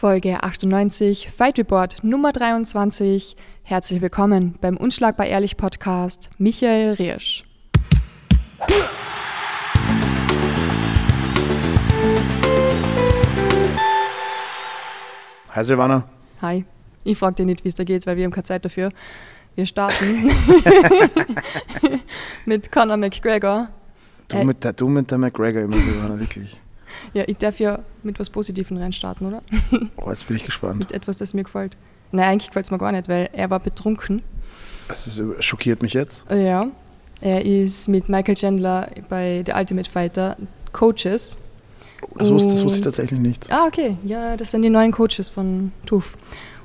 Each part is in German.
Folge 98, Fight Report Nummer 23. Herzlich willkommen beim Unschlagbar Ehrlich Podcast, Michael Riersch. Hi Silvana. Hi. Ich frage dich nicht, wie es da geht, weil wir haben keine Zeit dafür. Wir starten mit Conor McGregor. Du, Äh, mit der, du mit der McGregor immer, Silvana, wirklich. Ja, ich darf ja mit was Positivem reinstarten, oder? Oh, jetzt bin ich gespannt. Mit etwas, das mir gefällt. Nein, eigentlich gefällt es mir gar nicht, weil er war betrunken. Das ist, schockiert mich jetzt. Ja. Er ist mit Michael Chandler bei The Ultimate Fighter Coaches. Das wusste, das wusste ich tatsächlich nicht. Ah, okay. Ja, das sind die neuen Coaches von TUF.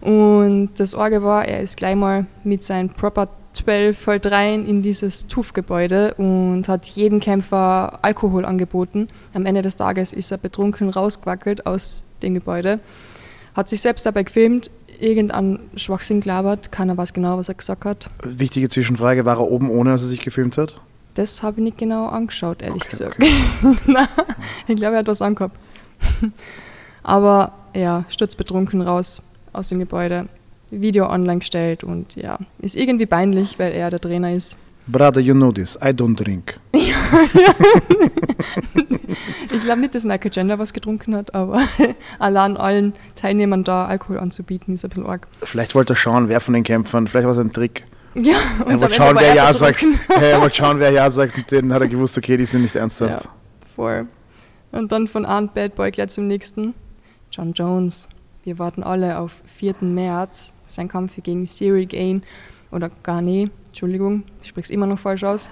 Und das Orge war, er ist gleich mal mit seinen Proper 12 halt rein in dieses TUF-Gebäude und hat jeden Kämpfer Alkohol angeboten. Am Ende des Tages ist er betrunken rausgewackelt aus dem Gebäude, hat sich selbst dabei gefilmt, irgendein Schwachsinn gelabert, keiner weiß genau, was er gesagt hat. Wichtige Zwischenfrage, war er oben ohne, als er sich gefilmt hat? Das habe ich nicht genau angeschaut, ehrlich Okay, gesagt. okay. Nein, ich glaube, er hat was angehabt. Aber ja, sturzbetrunken raus aus dem Gebäude, Video online gestellt und ja, ist irgendwie peinlich, weil er der Trainer ist. Brother, you know this, I don't drink. Ich glaube nicht, dass Michael Chandler was getrunken hat, aber allein allen Teilnehmern da Alkohol anzubieten, ist ein bisschen arg. Vielleicht wollte er schauen, wer von den Kämpfern, vielleicht war es ein Trick. Ja, Er und am wollte schauen, wer er Ja sagt. Er wollte schauen, wer Ja sagt und den hat er gewusst, okay, die sind nicht ernsthaft. Ja, voll. Und dann von einem Bad Boy gleich zum nächsten. John Jones. Wir warten alle auf 4. März. Sein Kampf gegen Cyril Gain oder Garnet. Entschuldigung, ich spreche es immer noch falsch aus.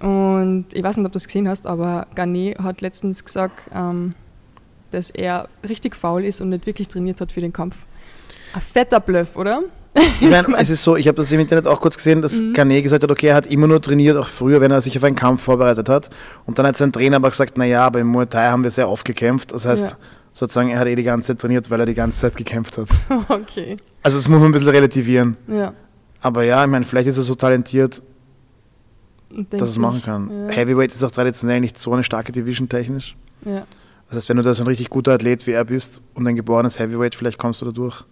Und ich weiß nicht, ob du es gesehen hast, aber Garnet hat letztens gesagt, ähm, dass er richtig faul ist und nicht wirklich trainiert hat für den Kampf. Ein fetter Bluff, oder? Ich meine, es ist so, ich habe das im Internet auch kurz gesehen, dass Mhm. Garnet gesagt hat, okay, er hat immer nur trainiert, auch früher, wenn er sich auf einen Kampf vorbereitet hat. Und dann hat sein Trainer aber gesagt, naja, aber im Muay Thai haben wir sehr oft gekämpft. Das heißt, Ja. Sozusagen, er hat eh die ganze Zeit trainiert, weil er die ganze Zeit gekämpft hat. okay. Also das muss man ein bisschen relativieren. Ja. Aber ja, ich meine, vielleicht ist er so talentiert, und dass er es machen kann. Ja, Heavyweight ist auch traditionell nicht so eine starke Division technisch. ja. Das heißt, wenn du da so ein richtig guter Athlet wie er bist und ein geborenes Heavyweight, vielleicht kommst du da durch.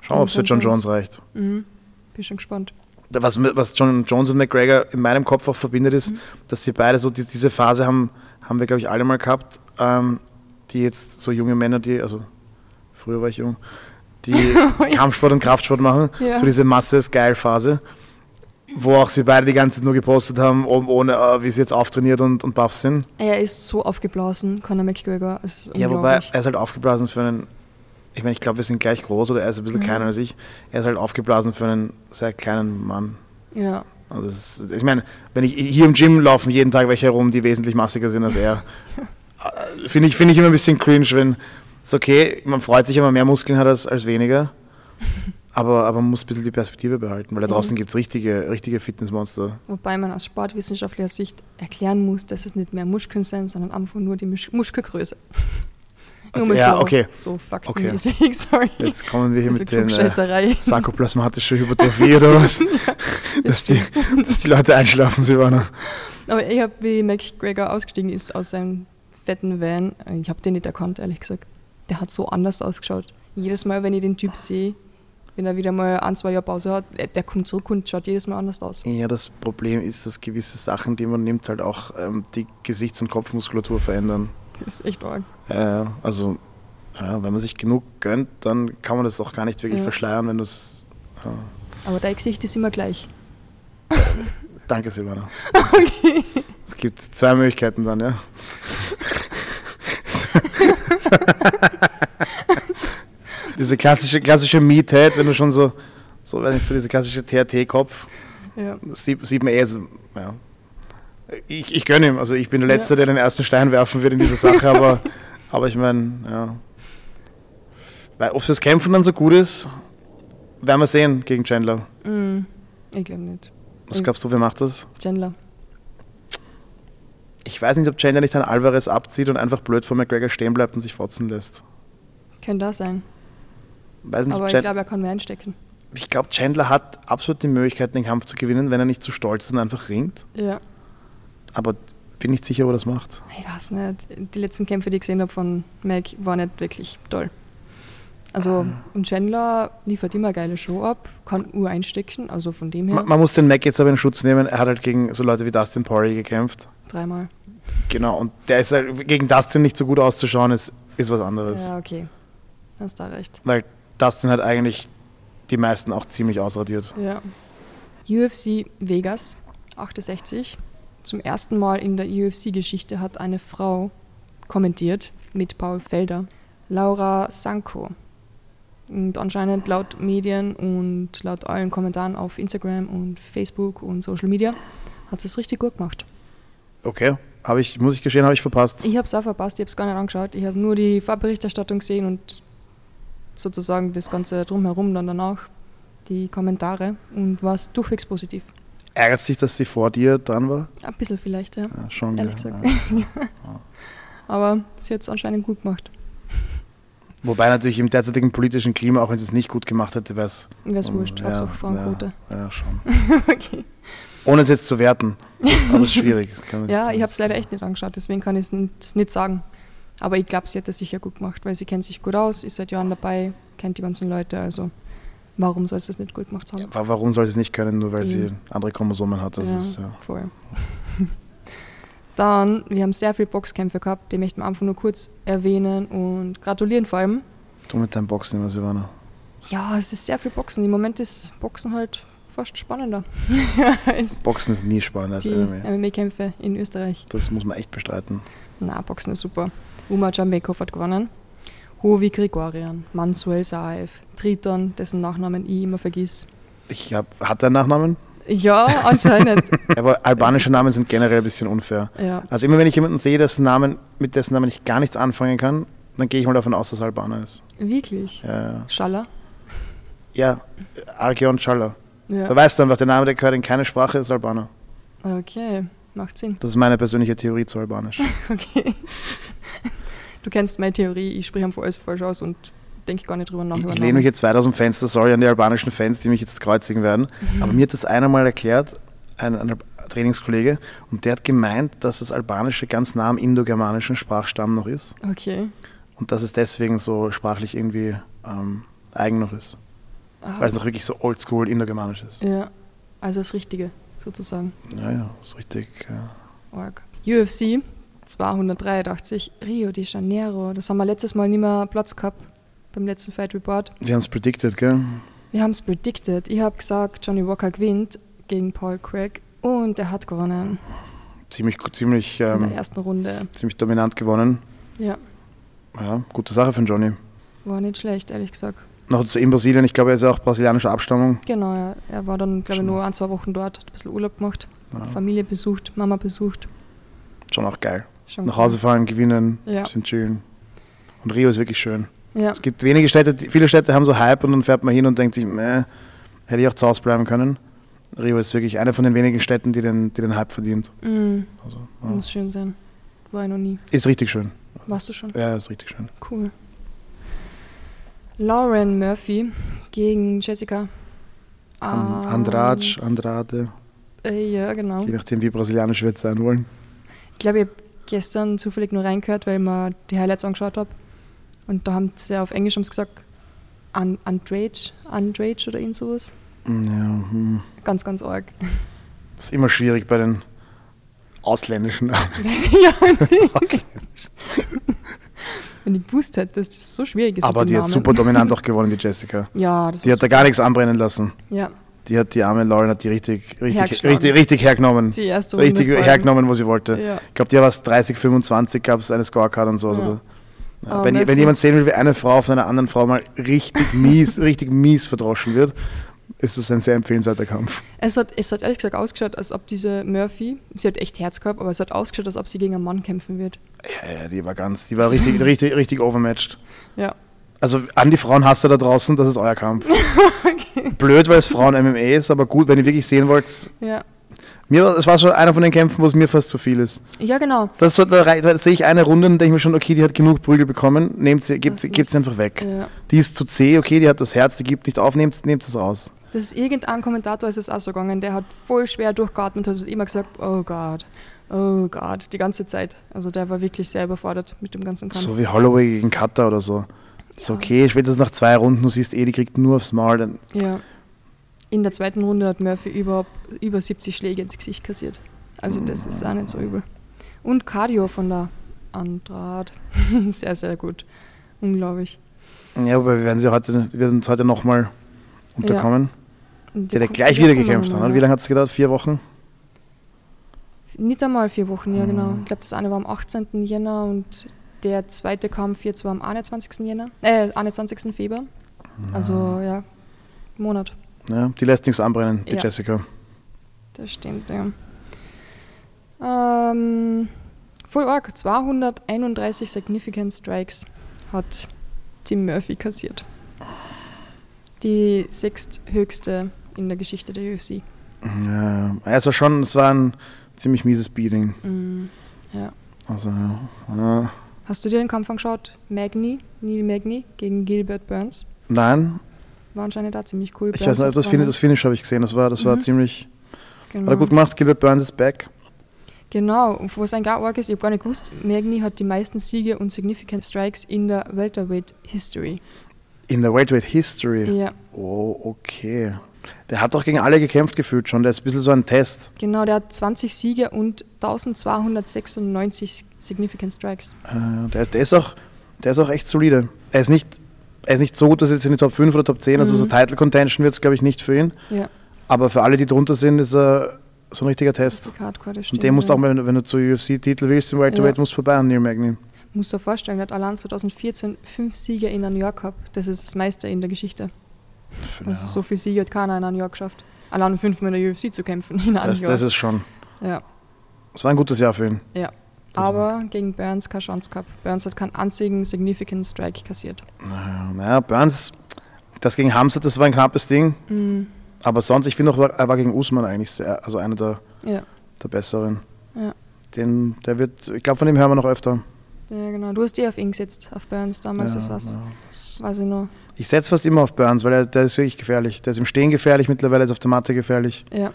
Schauen, ob es für John Jones. Reicht. Mhm. Bin schon gespannt. was, was John Jones und McGregor in meinem Kopf auch verbindet, ist, dass sie beide so die, diese Phase haben, haben wir, glaube ich, alle mal gehabt, ähm, die jetzt so junge Männer, die, also früher war ich jung, die Kampfsport und Kraftsport machen, Ja. so diese Masse ist geil Phase, wo auch sie beide die ganze Zeit nur gepostet haben, oben ohne, äh, wie sie jetzt auftrainiert und, und buff sind. Er ist so aufgeblasen, Conor McGregor. Ja, wobei er ist halt aufgeblasen für einen, ich meine, ich glaube, wir sind gleich groß oder er ist ein bisschen Mhm. kleiner als ich, er ist halt aufgeblasen für einen sehr kleinen Mann. Ja, Also ist, ich meine, wenn ich hier im Gym laufen jeden Tag welche herum, die wesentlich massiger sind als er. Äh, Finde ich, finde ich immer ein bisschen cringe, wenn es okay, man freut sich, wenn man mehr Muskeln hat als, als weniger. Aber, aber man muss ein bisschen die Perspektive behalten, weil da Mhm. draußen gibt es richtige, richtige Fitnessmonster. wobei man aus sportwissenschaftlicher Sicht erklären muss, dass es nicht mehr Muskeln sind, sondern einfach nur die Musch Muskelgröße. Nur ja, so, okay. So faktenmäßig, sorry. Jetzt kommen wir hier Diese mit den äh, sarkoplasmatische Hypertrophie oder was? dass, die, dass die Leute einschlafen, Silvana. Aber ich habe, wie McGregor ausgestiegen ist aus seinem fetten Van, äh, ich habe den nicht erkannt, ehrlich gesagt. Der hat so anders ausgeschaut. Jedes Mal, wenn ich den Typ sehe, wenn er wieder mal ein, zwei Jahre Pause hat, äh, der kommt zurück und schaut jedes Mal anders aus. Ja, das Problem ist, dass gewisse Sachen, die man nimmt, halt auch ähm, die Gesichts- und Kopfmuskulatur verändern. Das ist echt arg. Äh, also, ja, wenn man sich genug gönnt, dann kann man das auch gar nicht wirklich Ja. verschleiern, wenn du es. Aber dein Gesicht ist immer gleich. Danke, Silvana. Okay. Es gibt zwei Möglichkeiten dann, ja. diese klassische, klassische Meathead, wenn du schon so, so, weiß nicht, so diese klassische TRT-Kopf, Ja. sieht, sieht man eh so, ja. Ich, ich gönne ihm, also ich bin der Letzte, der den ersten Stein werfen wird in dieser Sache, aber, aber ich meine, ja. Weil ob das Kämpfen dann so gut ist, werden wir sehen gegen Chandler. Mm, ich glaube nicht. Was glaubst du, wer macht das? Chandler. Ich weiß nicht, ob Chandler nicht an Alvarez abzieht und einfach blöd vor McGregor stehen bleibt und sich fotzen lässt. Könnte das sein. Weiß nicht, Aber ich glaube, er kann mehr einstecken. ich glaube, Chandler hat absolut die Möglichkeit, den Kampf zu gewinnen, wenn er nicht zu stolz ist und einfach ringt. Ja. Aber bin nicht sicher, ob er das macht. Ich weiß nicht. Die letzten Kämpfe, die ich gesehen habe von Mac, waren nicht wirklich toll. Also, und Chandler liefert immer geile Show ab, kann Uhr einstecken, also von dem her Man, man muss den Mac jetzt aber in Schutz nehmen. Er hat halt gegen so Leute wie Dustin Poirier gekämpft. Dreimal. Genau, und der ist halt, gegen Dustin nicht so gut auszuschauen, ist, ist was anderes. Ja, okay. Hast da recht. Weil Dustin hat eigentlich die meisten auch ziemlich ausradiert. Ja. UFC Vegas 68. Zum ersten Mal in der UFC-Geschichte hat eine Frau kommentiert mit Paul Felder. Laura Sanko. Und anscheinend laut Medien und laut allen Kommentaren auf Instagram und Facebook und Social Media hat sie es richtig gut gemacht. Okay, habe ich, muss ich gestehen, habe ich verpasst. Ich habe es auch verpasst, ich habe es gar nicht angeschaut. Ich habe nur die Farbberichterstattung gesehen und sozusagen das Ganze drumherum dann danach, die Kommentare und war es durchwegs positiv. Ärgert sich, dass sie vor dir dran war? Ein bisschen vielleicht, ja. Ja, schon. Ehrlich ja. gesagt. Ja. Aber sie hat es anscheinend gut gemacht. Wobei natürlich im derzeitigen politischen Klima, auch wenn sie es nicht gut gemacht hätte, wäre es. Wäre es wurscht, Hauptsache Frauenquote. Ja, ja, schon. okay. Ohne es jetzt zu werten. Aber es ist schwierig. Ja, ich habe es leider echt nicht angeschaut, deswegen kann ich es nicht, nicht sagen. Aber ich glaube, sie hat es sicher gut gemacht, weil sie kennt sich gut aus, ist seit Jahren dabei, kennt die ganzen Leute, also warum soll sie es nicht gut gemacht haben? Wa- Warum soll sie es nicht können, nur weil sie Mhm. andere Chromosomen hat? Das ja, ist, ja. voll. Dann, wir haben sehr viele Boxkämpfe gehabt, die möchten wir einfach nur kurz erwähnen und gratulieren vor allem. Du mit deinem Boxen immer, Silvana. Ja, es ist sehr viel Boxen. Im Moment ist Boxen halt fast spannender Boxen ist nie spannender als MMA. MMA-Kämpfe in Österreich. Das muss man echt bestreiten. Na, Boxen ist super. Uma Jambekov hat gewonnen. Hovi Grigorian, Mansuel Saev, Triton, dessen Nachnamen ich immer vergiss. Ich hab, hat er einen Nachnamen? Ja, anscheinend. Aber albanische Namen sind generell ein bisschen unfair. ja. Also immer wenn ich jemanden sehe, dessen Namen, mit dessen Namen ich gar nichts anfangen kann, dann gehe ich mal davon aus, dass er Albaner ist. Wirklich. Ja, ja. Schaller. ja Argeon Schaller. Da Ja. weißt du einfach, der Name, der gehört in keine Sprache, ist Albaner. Okay, macht Sinn. Das ist meine persönliche Theorie zu Albanisch. Okay. Du kennst meine Theorie, ich spreche einfach alles falsch aus und denke gar nicht drüber nach. Ich, lehne mich jetzt weit aus dem Fenster, sorry an die albanischen Fans, die mich jetzt kreuzigen werden. Mhm. Aber mir hat das einer mal erklärt, ein, ein Trainingskollege, und der hat gemeint, dass das Albanische ganz nah am indogermanischen Sprachstamm noch ist Okay. und dass es deswegen so sprachlich irgendwie ähm, eigen noch ist. Weil es noch wirklich so oldschool indogermanisch ist. ja, also das Richtige sozusagen. Ja, ja, ist richtig. Ja. Org. UFC 283 Rio de Janeiro. Das haben wir letztes Mal nicht mehr Platz gehabt beim letzten Fight Report. Wir haben es predicted, gell? Wir haben es predicted. Ich habe gesagt, Johnny Walker gewinnt gegen Paul Craig und er hat gewonnen Ziemlich, ziemlich, in der ähm, ersten Runde. ziemlich dominant gewonnen. Ja, Ja, gute Sache für Johnny. war nicht schlecht, ehrlich gesagt. Noch in Brasilien, ich glaube, er ist ja auch brasilianischer Abstammung. Genau, ja. er war dann, glaube ich, nur ein, zwei Wochen dort, hat ein bisschen Urlaub gemacht, Ja, Familie besucht, Mama besucht. schon auch geil. Schon Nach. Hause fahren, gewinnen, Ja. bisschen chillen. Und Rio ist wirklich schön. Ja, Es gibt wenige Städte, viele Städte haben so Hype und dann fährt man hin und denkt sich, meh, hätte ich auch zu Hause bleiben können. Rio ist wirklich eine von den wenigen Städten, die den, die den Hype verdient. mm, Also, ja. muss schön sein. War ich noch nie. Ist richtig schön. Warst du schon? Ja, ist richtig schön. Cool. Lauren Murphy gegen Jessica. An, Ähm, Andrade, Andrade, Äh, ja, genau. je nachdem, wie brasilianisch wir jetzt sein wollen. Ich glaube, ich habe gestern zufällig nur reingehört, weil ich mir die Highlights angeschaut habe. Und da haben sie auf Englisch gesagt, An Andrade, Andrade oder irgend sowas. Ja, hm. Ganz, ganz arg. Das ist immer schwierig bei den ausländischen Namen. ja, Wenn ich gewusst hätte, dass das so schwierig ist Aber die dem hat Namen. super dominant auch gewonnen, die Jessica. Ja, das Die hat da gar nichts anbrennen lassen. super. Ja, Die hat die arme Lauren hat die richtig, richtig, richtig, richtig hergenommen. die erste Runde. Richtig hergenommen, wo sie wollte. Ja. Ich glaube, die war was 30, 25, gab es eine Scorecard und so. Ja. Also, ja, Aber wenn, wenn jemand sehen will, wie eine Frau von einer anderen Frau mal richtig mies, richtig mies verdroschen wird, ist das ein sehr empfehlenswerter Kampf. Es hat, es hat ehrlich gesagt ausgeschaut, als ob diese Murphy, sie hat echt Herz gehabt, aber es hat ausgeschaut, als ob sie gegen einen Mann kämpfen wird. Ja, ja, die war ganz, die war richtig, richtig, richtig overmatched. Ja. Also an die Frauenhasser da draußen, das ist euer Kampf. Blöd, weil es Frauen MMA ist, aber gut, wenn ihr wirklich sehen wollt. Ja, Mir, es war schon einer von den Kämpfen, wo es mir fast zu viel ist. ja genau. Das so, da, da sehe ich eine Runde und denke mir schon, okay, die hat genug Prügel bekommen, nehmt sie, gebt, gebt sie einfach weg. Ja. Die ist zu zäh, okay, die hat das Herz, die gibt nicht auf, nehmt, nehmt es raus. Das ist irgendein Kommentator ist es auch so gegangen, der hat voll schwer durchgeatmet und hat immer gesagt, oh Gott, oh Gott, die ganze Zeit. Also der war wirklich sehr überfordert mit dem ganzen Kampf. So wie Holloway gegen Cutter oder so. Ist okay, spätestens nach zwei Runden, du siehst eh, die kriegt nur aufs Maul. Dann, Ja. In der zweiten Runde hat Murphy überhaupt über 70 Schläge ins Gesicht kassiert. Also das ist auch nicht so übel. Und Cardio von der Andrade. sehr, sehr gut. Unglaublich. ja, aber wir werden sie heute, wir werden uns heute nochmal unterkommen. Und Die hat gleich wieder gekämpft. Oder? ja. Wie lange hat es gedauert? Vier Wochen? Nicht einmal vier Wochen, ja Mhm. genau. Ich glaube, das eine war am 18. Jänner und der zweite Kampf jetzt war am 21. Jänner, äh, 21. Februar. Also ja, Monat. Ja, die lässt nichts anbrennen, die Ja. Jessica. Das stimmt, ja. Ähm, Full Arc, 231 Significant Strikes hat Tim Murphy kassiert. Die sechsthöchste in der Geschichte der UFC. Ja, also schon, es war ein ziemlich mieses Beating. Mm, ja. Also, ja. Hast du dir den Kampf angeschaut? Magny, Neil Magny gegen Gilbert Burns. Nein, War anscheinend da ziemlich cool. ich Burns weiß nicht, das, Finish, das. Finish habe ich gesehen. Das war, das war Mhm. ziemlich. genau. Hat er gut gemacht. Gilbert Burns ist back. Genau, und was ein gar arg ist, ich habe gar nicht gewusst, Magny hat die meisten Siege und Significant Strikes in der Welterweight History. In der Welterweight History. Ja, Oh, okay. Der hat doch gegen alle gekämpft gefühlt schon. Der ist ein bisschen so ein Test. genau, der hat 20 Siege und 1296 Significant Strikes. Äh, der, ist- der, ist auch, der ist auch echt solide. Er ist nicht, er ist nicht so gut, dass er jetzt in die Top 5 oder Top 10, also Mhm. so Title Contention wird es, glaube ich, nicht für ihn. Ja, Aber für alle, die drunter sind, ist er so ein richtiger Test. richtig hardcore, das Und stimmt. den musst du ja. auch mal, wenn du- wenn du zu UFC-Titel willst, im Welterweight, Ja. musst du vorbei an Neil Magny. Musst dir vorstellen, der hat allein 2014 fünf Siege in einem Jahr gehabt. Das ist das meiste in der Geschichte. Also so viele Siege hat keiner in einem Jahr geschafft. Allein fünfmal in der UFC zu kämpfen in einem das, Jahr. das ist schon. ja. Das war ein gutes Jahr für ihn. Ja. Aber gegen Burns keine Chance gehabt. Burns hat keinen einzigen Significant Strike kassiert. Naja, naja, Burns, das gegen Hamza, das war ein knappes Ding. Mhm. Aber sonst, ich finde auch, er war gegen Usman eigentlich sehr, also einer der, Ja. der besseren. Ja. Den, der wird, ich glaube, von dem hören wir noch öfter. ja, genau. Du hast eh auf ihn gesetzt, auf Burns damals, Ja, das war's. ja. Weiß ich noch. Ich setze fast immer auf Burns, weil er, der ist wirklich gefährlich. Der ist im Stehen gefährlich, mittlerweile ist auf der Matte gefährlich. Ja.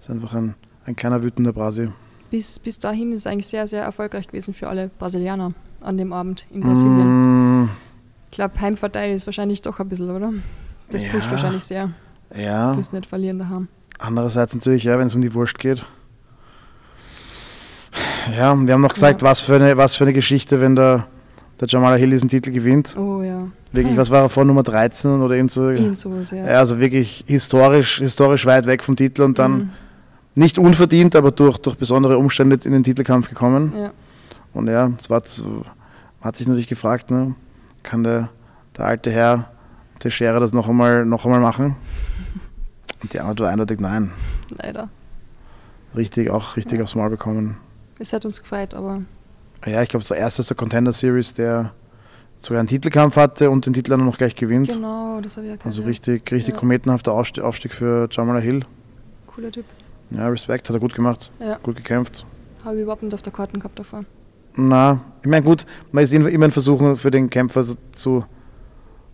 Ist einfach ein, ein kleiner wütender Brasi. Bis, bis dahin ist es eigentlich sehr, sehr erfolgreich gewesen für alle Brasilianer an dem Abend in Brasilien. Mm, Ich glaube, Heimvorteil ist wahrscheinlich doch ein bisschen, oder? Das Ja. pusht wahrscheinlich sehr. ja, Du wirst nicht verlieren daheim. andererseits natürlich, ja, wenn es um die Wurst geht. Ja, wir haben noch gesagt, was, für eine, was für eine Geschichte, wenn der, der Jamal Hill diesen Titel gewinnt. Oh ja. Wirklich, Hm. was war er vor Nummer 13 oder irgend so? Irgend sowas, ja. Ja, also wirklich historisch, historisch weit weg vom Titel und dann Mhm. nicht unverdient, aber durch, durch besondere Umstände in den Titelkampf gekommen. Ja. Und ja, es war hat sich natürlich gefragt, ne, kann der, der alte Herr Teixeira das noch einmal, noch einmal machen? Und die Antwort war eindeutig nein. Leider. Richtig, auch richtig Ja. aufs Maul bekommen. Es hat uns gefreut, aber Ja, ich glaube, der erste aus der Contender Series, der sogar einen Titelkampf hatte und den Titel dann noch gleich gewinnt. genau, das habe ich ja gehört. Also richtig, richtig Ja. kometenhafter Aufstieg, für Jamal Hill. Cooler Typ. Ja, Respekt, hat er gut gemacht, Ja. gut gekämpft. Habe ich überhaupt nicht auf der Karten gehabt davor. Na, ich meine, gut, man ist immer ein Versuch für den Kämpfer zu,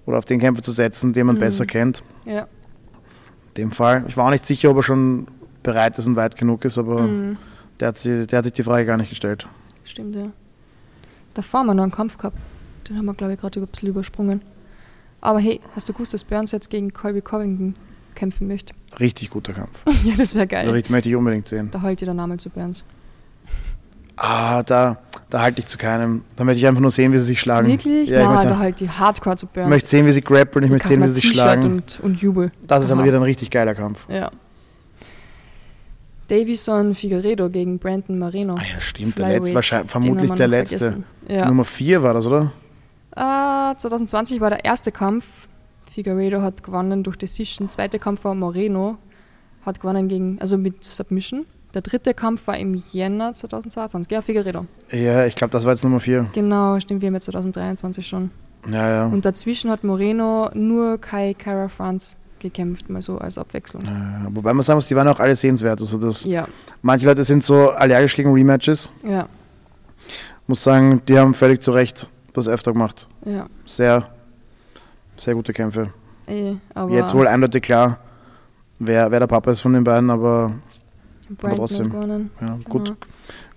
oder auf den Kämpfer zu setzen, den man Mhm. besser kennt. Ja. In dem Fall. Ich war auch nicht sicher, ob er schon bereit ist und weit genug ist, aber Mhm. der, hat sich, der hat sich die Frage gar nicht gestellt. Stimmt, ja. Davor haben wir noch einen Kampf gehabt. Den haben wir, glaube ich, gerade ein bisschen übersprungen. Aber hey, hast du gewusst, dass Burns jetzt gegen Colby Covington kämpfen möchte? Richtig guter Kampf. ja, das wäre geil. Richtig möchte ich unbedingt sehen. Da heult dir der Name zu Burns. Ah, da, da halte ich zu keinem. Da möchte ich einfach nur sehen, wie sie sich schlagen. Wirklich? Ja, ich da halt die Hardcore zu ich Burns. möchte sehen, wie sie grappeln, ich Ich möchte sehen, wie sie sich schlagen. Und, und Jubel. Das ist dann wieder ein richtig geiler Kampf. Ja. Davison Figueredo gegen Brandon Moreno. Ah ja, stimmt. Der letzte, wahrscheinlich, vermutlich der letzte. Ja. Nummer 4 war das, oder? Ah, 2020 war der erste Kampf. Figueredo hat gewonnen durch Decision. Zweiter Kampf war Moreno. Hat gewonnen gegen, also mit Submission. Der dritte Kampf war im Jänner 2022. Ja, Figueredo. Ja, ich glaube, das war jetzt Nummer 4. Genau, stimmt, wir haben jetzt 2023 schon. Ja, ja. Und dazwischen hat Moreno nur Kai Kara France gekämpft, mal so als Abwechslung. Äh, wobei man sagen muss, die waren auch alle sehenswert. Also das, Ja, manche Leute sind so allergisch gegen Rematches. ja, Muss sagen, die haben völlig zu Recht das öfter gemacht. ja. Sehr, sehr gute Kämpfe. Aber Jetzt wohl eindeutig klar, wer, wer der Papa ist von den beiden, aber Brandon trotzdem. ja, Genau. gut.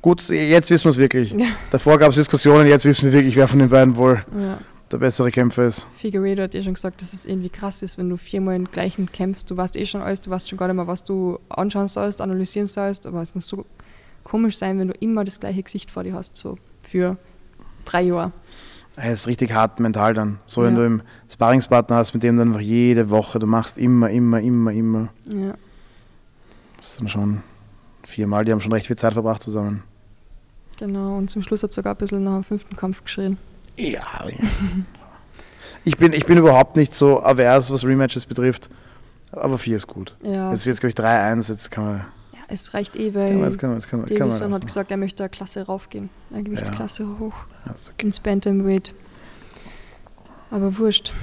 Gut, jetzt wissen wir es wirklich. Ja. Davor gab es Diskussionen, jetzt wissen wir wirklich, wer von den beiden wohl, Ja, der bessere Kämpfer ist. Figueredo hat eh schon gesagt, dass es irgendwie krass ist, wenn du viermal den gleichen kämpfst. Du weißt eh schon alles, du weißt schon gar nicht mehr, was du anschauen sollst, analysieren sollst, aber es muss so komisch sein, wenn du immer das gleiche Gesicht vor dir hast, so für drei Jahre. Es ist richtig hart mental dann. So, wenn Ja. du im Sparringspartner hast, mit dem dann einfach jede Woche, du machst immer, immer, immer, immer. Ja. Das ist dann schon viermal, die haben schon recht viel Zeit verbracht zusammen. Genau, und zum Schluss hat sogar ein bisschen nach dem fünften Kampf geschrien. Ja. ich, bin, ich bin überhaupt nicht so avers, was Rematches betrifft. Aber vier ist gut. Ja, Jetzt jetzt, glaube ich, 3-1. Jetzt kann man. ja es reicht eh, weil Davison hat gesagt, er möchte eine Klasse raufgehen, eine Gewichtsklasse hoch Ist okay. ins Bantamweight. Aber wurscht.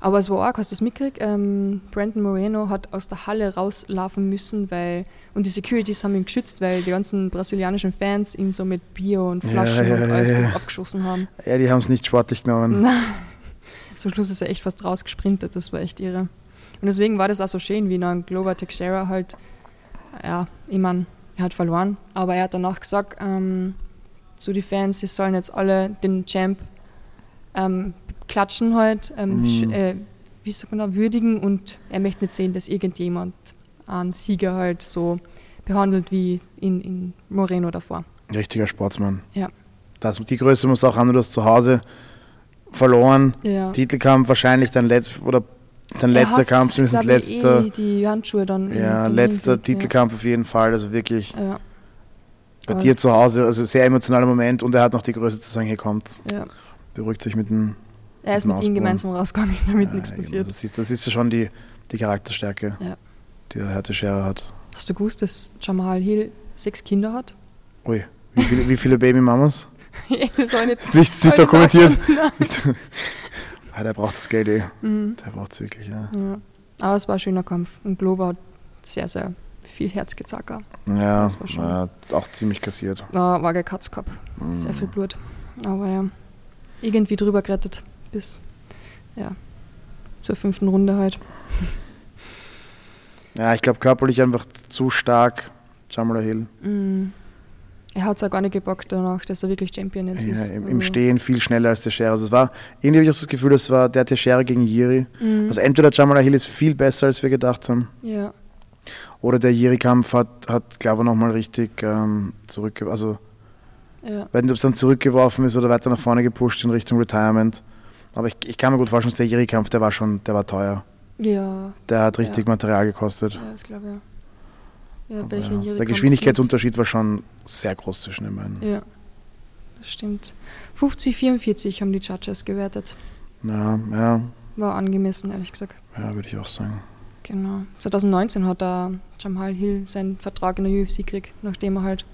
Aber es war auch, hast du das mitgekriegt? Ähm, Brandon Moreno hat aus der Halle rauslaufen müssen, weil und die Securities haben ihn geschützt, weil die ganzen brasilianischen Fans ihn so mit Bier und Flaschen ja, und ja, alles ja. abgeschossen haben. Ja, die haben es nicht sportlich genommen. Nein. Zum Schluss ist er echt fast rausgesprintet, das war echt irre. Und deswegen war das auch so schön, wie dann Glover Teixeira halt, ja, ich meine, er hat verloren, aber er hat danach gesagt ähm, zu den Fans, sie sollen jetzt alle den Champ ähm, klatschen halt, ähm, Mhm. äh, wie sagt man da, würdigen und er möchte nicht sehen, dass irgendjemand einen Sieger halt so behandelt wie in, in Moreno davor. Richtiger Sportsmann. Ja. Das, die Größe muss auch haben, du hast zu Hause verloren. Ja. Titelkampf wahrscheinlich dein letzter oder dein Er letzter Kampf, zumindest letzter. Eh die Handschuhe dann. ja, letzter Titelkampf auf jeden Fall. Also wirklich Ja. Bei dir zu Hause, also sehr emotionaler Moment und er hat noch die Größe zu sagen, hier kommt, Ja. beruhigt sich mit dem. Er ist Mit mit ihm gemeinsam rausgegangen, damit Ja, nichts eben, passiert. Das ist, das ist ja schon die, die Charakterstärke, Ja. die der Herr Teixeira hat. Hast du gewusst, dass Jamal Hill sechs Kinder hat? Ui, wie viele, wie viele Babymamas? das nicht. Ist nicht, nicht dokumentiert. Ah, der braucht das Geld eh. Mhm. Der braucht es wirklich, ja. Ja. Aber es war ein schöner Kampf. Und Glover hat sehr, sehr viel Herz gezackert. Ja, Das war schon- ja, auch ziemlich kassiert. Da war gekatzt gehabt. Sehr Mhm. viel Blut. Aber ja, irgendwie drüber gerettet. Bis, ja, zur fünften Runde halt. Ja, ich glaube körperlich einfach zu stark, Jamal Hill. Mhm. Er hat es auch gar nicht gebockt danach, dass er wirklich Champion jetzt Ja, ist. im, Im Also, Stehen viel schneller als Teixeira. Also es war, irgendwie habe ich auch das Gefühl, das war der Teixeira gegen Jiri. Mhm. Also entweder Jamal Hill ist viel besser, als wir gedacht haben, ja, oder der Jiri-Kampf hat, hat glaube ich, nochmal richtig ähm, zurückge... Also, ja. ob es dann zurückgeworfen ist oder weiter nach vorne gepusht in Richtung Retirement. Aber ich, ich kann mir gut vorstellen, dass der Jiri-Kampf, der war schon, der war teuer. Ja, Der hat richtig Ja. Material gekostet. ja, das glaube ich. Ja, Aber ja, der Geschwindigkeitsunterschied war schon sehr groß zwischen den beiden. Ja, das stimmt. 50, 44 haben die Judges gewertet. Ja, ja, War angemessen, ehrlich gesagt. ja würde ich auch sagen. Genau. 2019 hat er Jamal Hill seinen Vertrag in der UFC gekriegt, nachdem er halt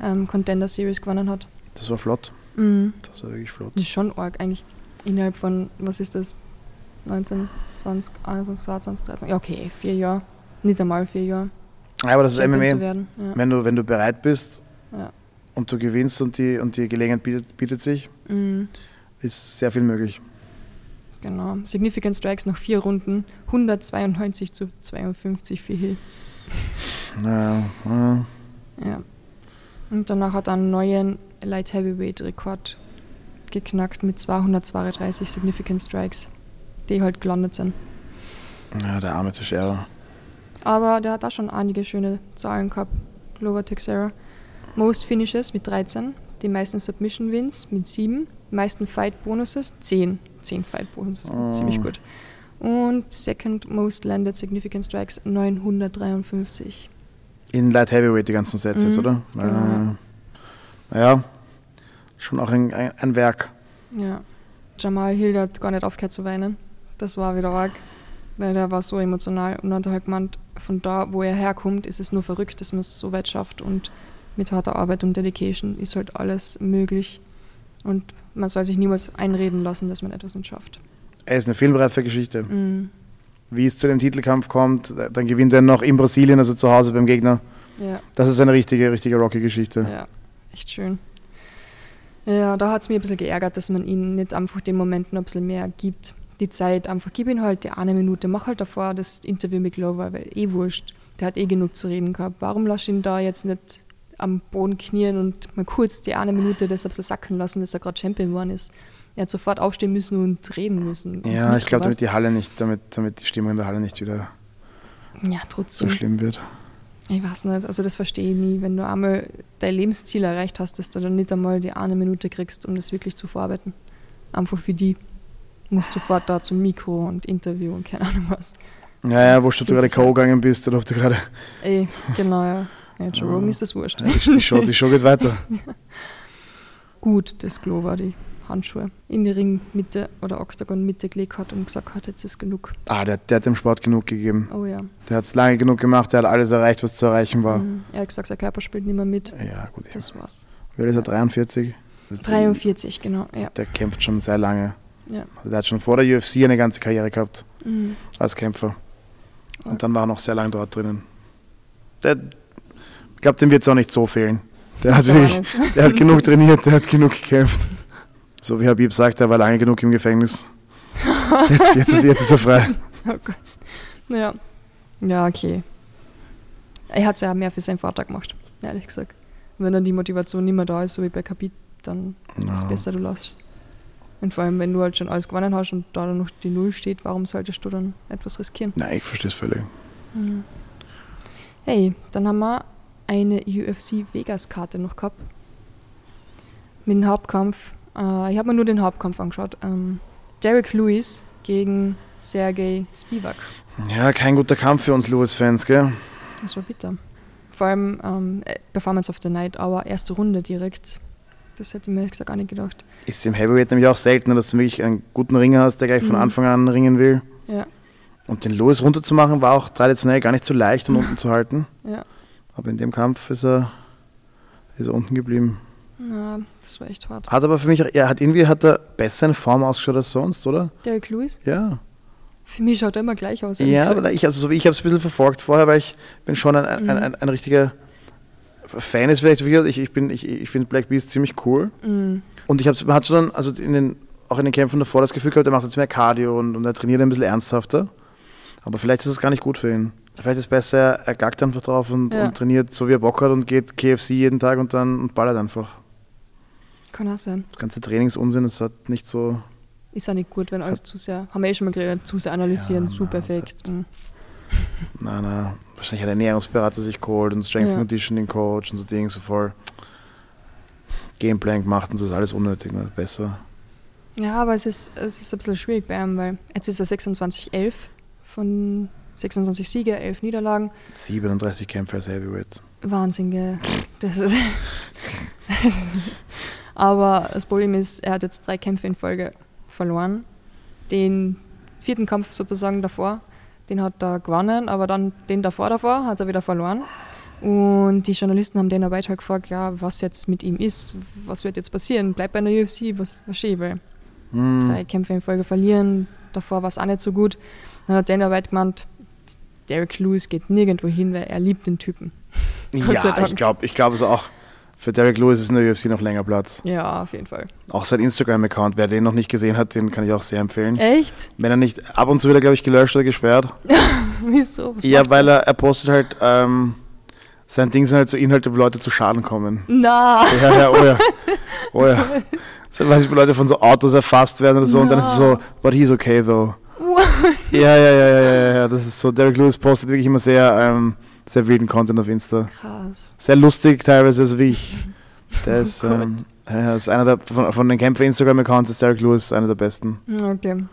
ähm, Contender Series gewonnen hat. Das war flott. Mhm. Das war wirklich flott. Das ist schon arg eigentlich. Innerhalb von, was ist das? 19, 20, 21, 22, 13. Ja, okay, vier Jahre. Nicht einmal vier Jahre. Ja, aber das ist MMA. werden. Ja. Wenn du, wenn du bereit bist Ja. und du gewinnst und die, und die Gelegenheit bietet, bietet sich, Mhm. ist sehr viel möglich. Genau. Significant Strikes nach vier Runden. 192 zu 52 für Hill. Ja, ja. Ja. Und danach hat er einen neuen Light Heavyweight Rekord geknackt mit 232 Significant Strikes, die halt gelandet sind. ja der arme Teixeira. Aber der hat auch schon einige schöne Zahlen gehabt, Glover Teixeira. Most Finishes mit 13, die meisten Submission Wins mit 7, meisten Fight Bonuses 10. 10 Fight Bonuses, Oh. ziemlich gut. Und Second Most Landed Significant Strikes 953. In Light Heavyweight die ganzen Sets jetzt, Mhm, oder? genau. Äh, ja, schon auch ein, ein, ein Werk. Ja. Jamal Hill hat gar nicht aufgehört zu weinen. Das war wieder arg, weil der war so emotional und hat halt gemeint, von da, wo er herkommt, ist es nur verrückt, dass man es so weit schafft und mit harter Arbeit und Dedication ist halt alles möglich und man soll sich niemals einreden lassen, dass man etwas nicht schafft. Er ist eine filmreife Geschichte. Mhm. Wie es zu dem Titelkampf kommt, dann gewinnt er noch in Brasilien, also zu Hause beim Gegner. Ja, Das ist eine richtige, richtige Rocky-Geschichte. ja, echt schön. Ja, da hat es mir ein bisschen geärgert, dass man ihm nicht einfach den Momenten ein bisschen mehr gibt. Die Zeit, einfach gib ihm halt die eine Minute, mach halt davor das Interview mit Glover, weil eh wurscht. Der hat eh genug zu reden gehabt. Warum lass ihn da jetzt nicht am Boden knien und mal kurz die eine Minute das bisschen sacken lassen, dass er gerade Champion geworden ist? Er hat sofort aufstehen müssen und reden müssen. Ja, ich glaube, damit die Halle nicht, damit, damit die Stimmung in der Halle nicht wieder? Ja, so schlimm wird. Ich weiß nicht, also das verstehe ich nie. Wenn du einmal dein Lebensziel erreicht hast, dass du dann nicht einmal die eine Minute kriegst, um das wirklich zu verarbeiten. Einfach für die. Du musst sofort da zum Mikro und Interview und keine Ahnung was. Ja, ja, wurscht, ob du gerade. K.O. gegangen bist oder ob du gerade. Ey, genau, ja. Ja Joe Rogan ist das wurscht. Ja, die, Show, die geht weiter. Gut, das Klo war die Handschuhe in die Ringmitte oder Oktagon-Mitte gelegt hat und gesagt hat, jetzt ist genug. Ah, der, der hat dem Sport genug gegeben. Oh ja. Der hat es lange genug gemacht, der hat alles erreicht, was zu erreichen war. Mhm. Er hat gesagt, sein Körper spielt nicht mehr mit. Ja, gut. Ja. Das war's. Wie alt ist er? 43? 43, genau, ja. Der kämpft schon sehr lange. Ja. Also der hat schon vor der UFC eine ganze Karriere gehabt Mhm. als Kämpfer. Ja. Und dann war er noch sehr lange dort drinnen. Der, ich glaube, dem wird es auch nicht so fehlen. Der hat, wirklich, der hat genug trainiert, der hat genug gekämpft. So wie Habib sagt, er war lange genug im Gefängnis. Jetzt, jetzt, ist, jetzt ist er frei. Oh. Ja. Ja, okay. Er hat es ja mehr für seinen Vater gemacht, ehrlich gesagt. Wenn dann die Motivation nicht mehr da ist, so wie bei Kapit, dann ist es besser, du lässt. Und vor allem, wenn du halt schon alles gewonnen hast und da dann noch die Null steht, warum solltest du dann etwas riskieren? Nein, ich verstehe es völlig. Mhm. Hey, dann haben wir eine UFC Vegas-Karte noch gehabt. Mit dem Hauptkampf. Äh, ich habe mir nur den Hauptkampf angeschaut. Ähm, Derek Lewis gegen Sergei Spivak. Ja, kein guter Kampf für uns Lewis-Fans, gell? Das war bitter. Vor allem ähm, äh, Performance of the Night, aber erste Runde direkt. Das hätte ich mir ehrlich gesagt gar nicht gedacht. Ist im Heavyweight nämlich auch seltener, dass du wirklich einen guten Ringer hast, der gleich von Mhm. Anfang an ringen will. Ja, Und den Lewis runterzumachen war auch traditionell gar nicht so leicht, um unten zu halten. ja. Aber in dem Kampf ist er, ist er unten geblieben. Na, das war echt hart. Hat aber für mich, er hat irgendwie hat er besser in Form ausgeschaut als sonst, oder? Derek Lewis? Ja. Für mich schaut er immer gleich aus. Ja, aber ich, also so wie ich habe es ein bisschen verfolgt vorher, weil ich bin schon ein, ein, Mhm. ein, ein, ein richtiger Fan ist vielleicht, ich, ich, bin, ich, ich finde Black Beast ziemlich cool. Mhm. Und ich habe man hat schon, also in den, auch in den Kämpfen davor das Gefühl gehabt, er macht jetzt mehr Cardio und, und er trainiert ein bisschen ernsthafter. Aber vielleicht ist es gar nicht gut für ihn. Vielleicht ist es besser, er gackt einfach drauf und, Ja. und trainiert so wie er Bock hat und geht KFC jeden Tag und dann und ballert einfach. Kann auch sein. Das ganze Trainingsunsinn, das hat nicht so. Ist auch nicht gut, wenn alles zu sehr, haben wir eh schon mal geredet, zu sehr analysieren, Ja, zu perfekt. Mhm. Na, na, wahrscheinlich hat der Ernährungsberater sich geholt und Strength Ja. Conditioning Coach und so Dinge, so voll Gameplan gemacht und so ist alles unnötig, ne? besser. Ja, aber es ist, es ist ein bisschen schwierig bei ihm, weil jetzt ist er 26-11 von 26 Siege, 11 Niederlagen. 37 Kämpfe als Heavyweight. Wahnsinn, gell? Das ist aber das Problem ist, er hat jetzt drei Kämpfe in Folge verloren. Den vierten Kampf sozusagen davor, den hat er gewonnen, aber dann den davor davor hat er wieder verloren. Und die Journalisten haben den weiter gefragt, ja, was jetzt mit ihm ist, was wird jetzt passieren, bleibt bei der UFC, was, was will. Hm. drei Kämpfe in Folge verlieren. Davor war es auch nicht so gut. Dann hat Dana White gemeint, Derek Lewis geht nirgendwo hin, weil er liebt den Typen. Ja, ich glaube ich glaub es auch. Für Derek Lewis ist in der UFC noch länger Platz. Ja, auf jeden Fall. Auch sein Instagram-Account, wer den noch nicht gesehen hat, den kann ich auch sehr empfehlen. Echt? Wenn er nicht ab und zu wieder, glaube ich, gelöscht oder gesperrt. Wieso? Was ja, weil er, er postet halt, ähm, sein Ding sind halt so Inhalte, wo Leute zu Schaden kommen. Na, Ja, ja, oh ja. Oh ja. So, weiß ich, wo Leute von so Autos erfasst werden oder so und dann ist es so, but he's okay though. Ja, ja, ja, ja, ja, ja, das ist so. Derek Lewis postet wirklich immer sehr, ähm, sehr wilden Content auf Insta. krass. Sehr lustig teilweise, also wie ich. Der ist, Oh ähm, ja, ist einer der, von, von den Kämpfer-Instagram-Accounts ist Derek Lewis einer der besten. Okay.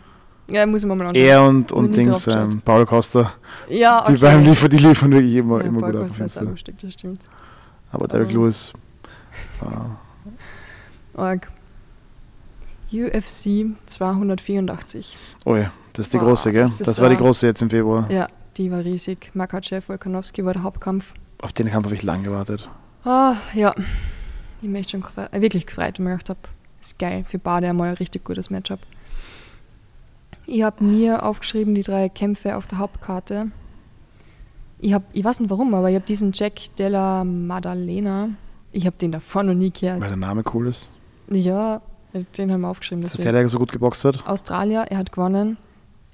Ja, muss ich mir mal anschauen. Er und, und Dings, ähm, Paulo Costa. Ja, okay. Die beiden liefern, die liefern wirklich immer, ja, immer Paul gut. Costa auf ist auch Insta. lustig, das stimmt. Aber Derek Aber- Lewis. ah, Org. UFC 284. Oh ja, das ist die Boah, große, gell? das Das, war die große jetzt im Februar. Ja, die war riesig. Makachev, Volkanovski war der Hauptkampf. Auf den Kampf habe ich lang gewartet. Ah, ja. Ich mich echt schon gefre- äh, wirklich gefreut und mir gedacht habe, ist geil, für beide einmal ein richtig gutes Matchup. Ich habe mir aufgeschrieben, die drei Kämpfe auf der Hauptkarte. Ich, hab, ich weiß nicht warum, aber ich habe diesen Jack Della Maddalena, ich habe den davor noch nie gehört. Weil der Name cool ist. Ja, den haben wir aufgeschrieben. Das ist der, Deswegen. der so gut geboxt hat. Australier, er hat gewonnen.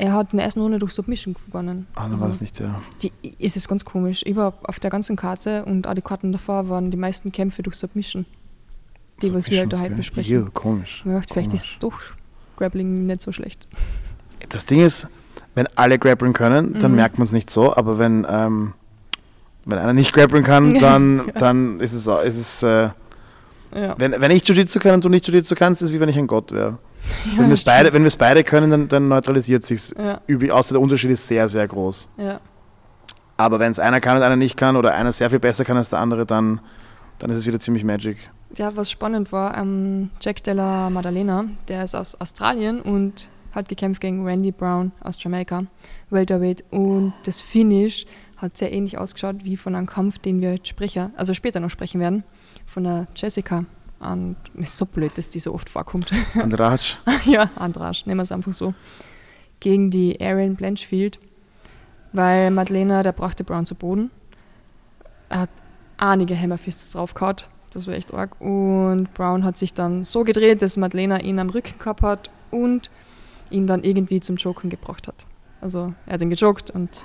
Er hat in der ersten Runde durch Submission gewonnen. Ah, dann Also- war das nicht der. die, es ist ganz komisch. Überhaupt auf der ganzen Karte und die Karten davor waren die meisten Kämpfe durch Submission. Die, was wir halt da Submissions, heute gell? besprechen. Ew, komisch. Ich dachte, vielleicht ist es doch Grappling nicht so schlecht. Das Ding ist, wenn alle grappeln können, dann Mhm. merkt man es nicht so, aber wenn, ähm, wenn einer nicht grappeln kann, dann, dann ist es, ist es äh, Ja. wenn, wenn ich Jiu-Jitsu kann und du nicht Jiu-Jitsu kannst, ist es wie wenn ich ein Gott wäre. Ja, Wenn wir es beide, wenn beide können, dann, dann neutralisiert sich's. Ja, Außer der Unterschied ist sehr, sehr groß. ja. Aber wenn es einer kann und einer nicht kann oder einer sehr viel besser kann als der andere, dann, dann ist es wieder ziemlich Magic. Ja, was spannend war, ähm, Jack Della Maddalena, der ist aus Australien und hat gekämpft gegen Randy Brown aus Jamaika, Welterweight. Und das Finish hat sehr ähnlich ausgeschaut wie von einem Kampf, den wir jetzt sprechen, also später noch sprechen werden, von der Jessica. Und es ist so blöd, dass die so oft vorkommt. Und Raj, ja, Andrasch, nehmen wir es einfach so. Gegen die Erin Blanchfield, weil Madeleine, der brachte Brown zu Boden. Er hat einige Hammerfists draufgehauen, das war echt arg. Und Brown hat sich dann so gedreht, dass Madeleine ihn am Rücken gehabt hat und ihn dann irgendwie zum Joken gebracht hat. Also er hat ihn gejoggt und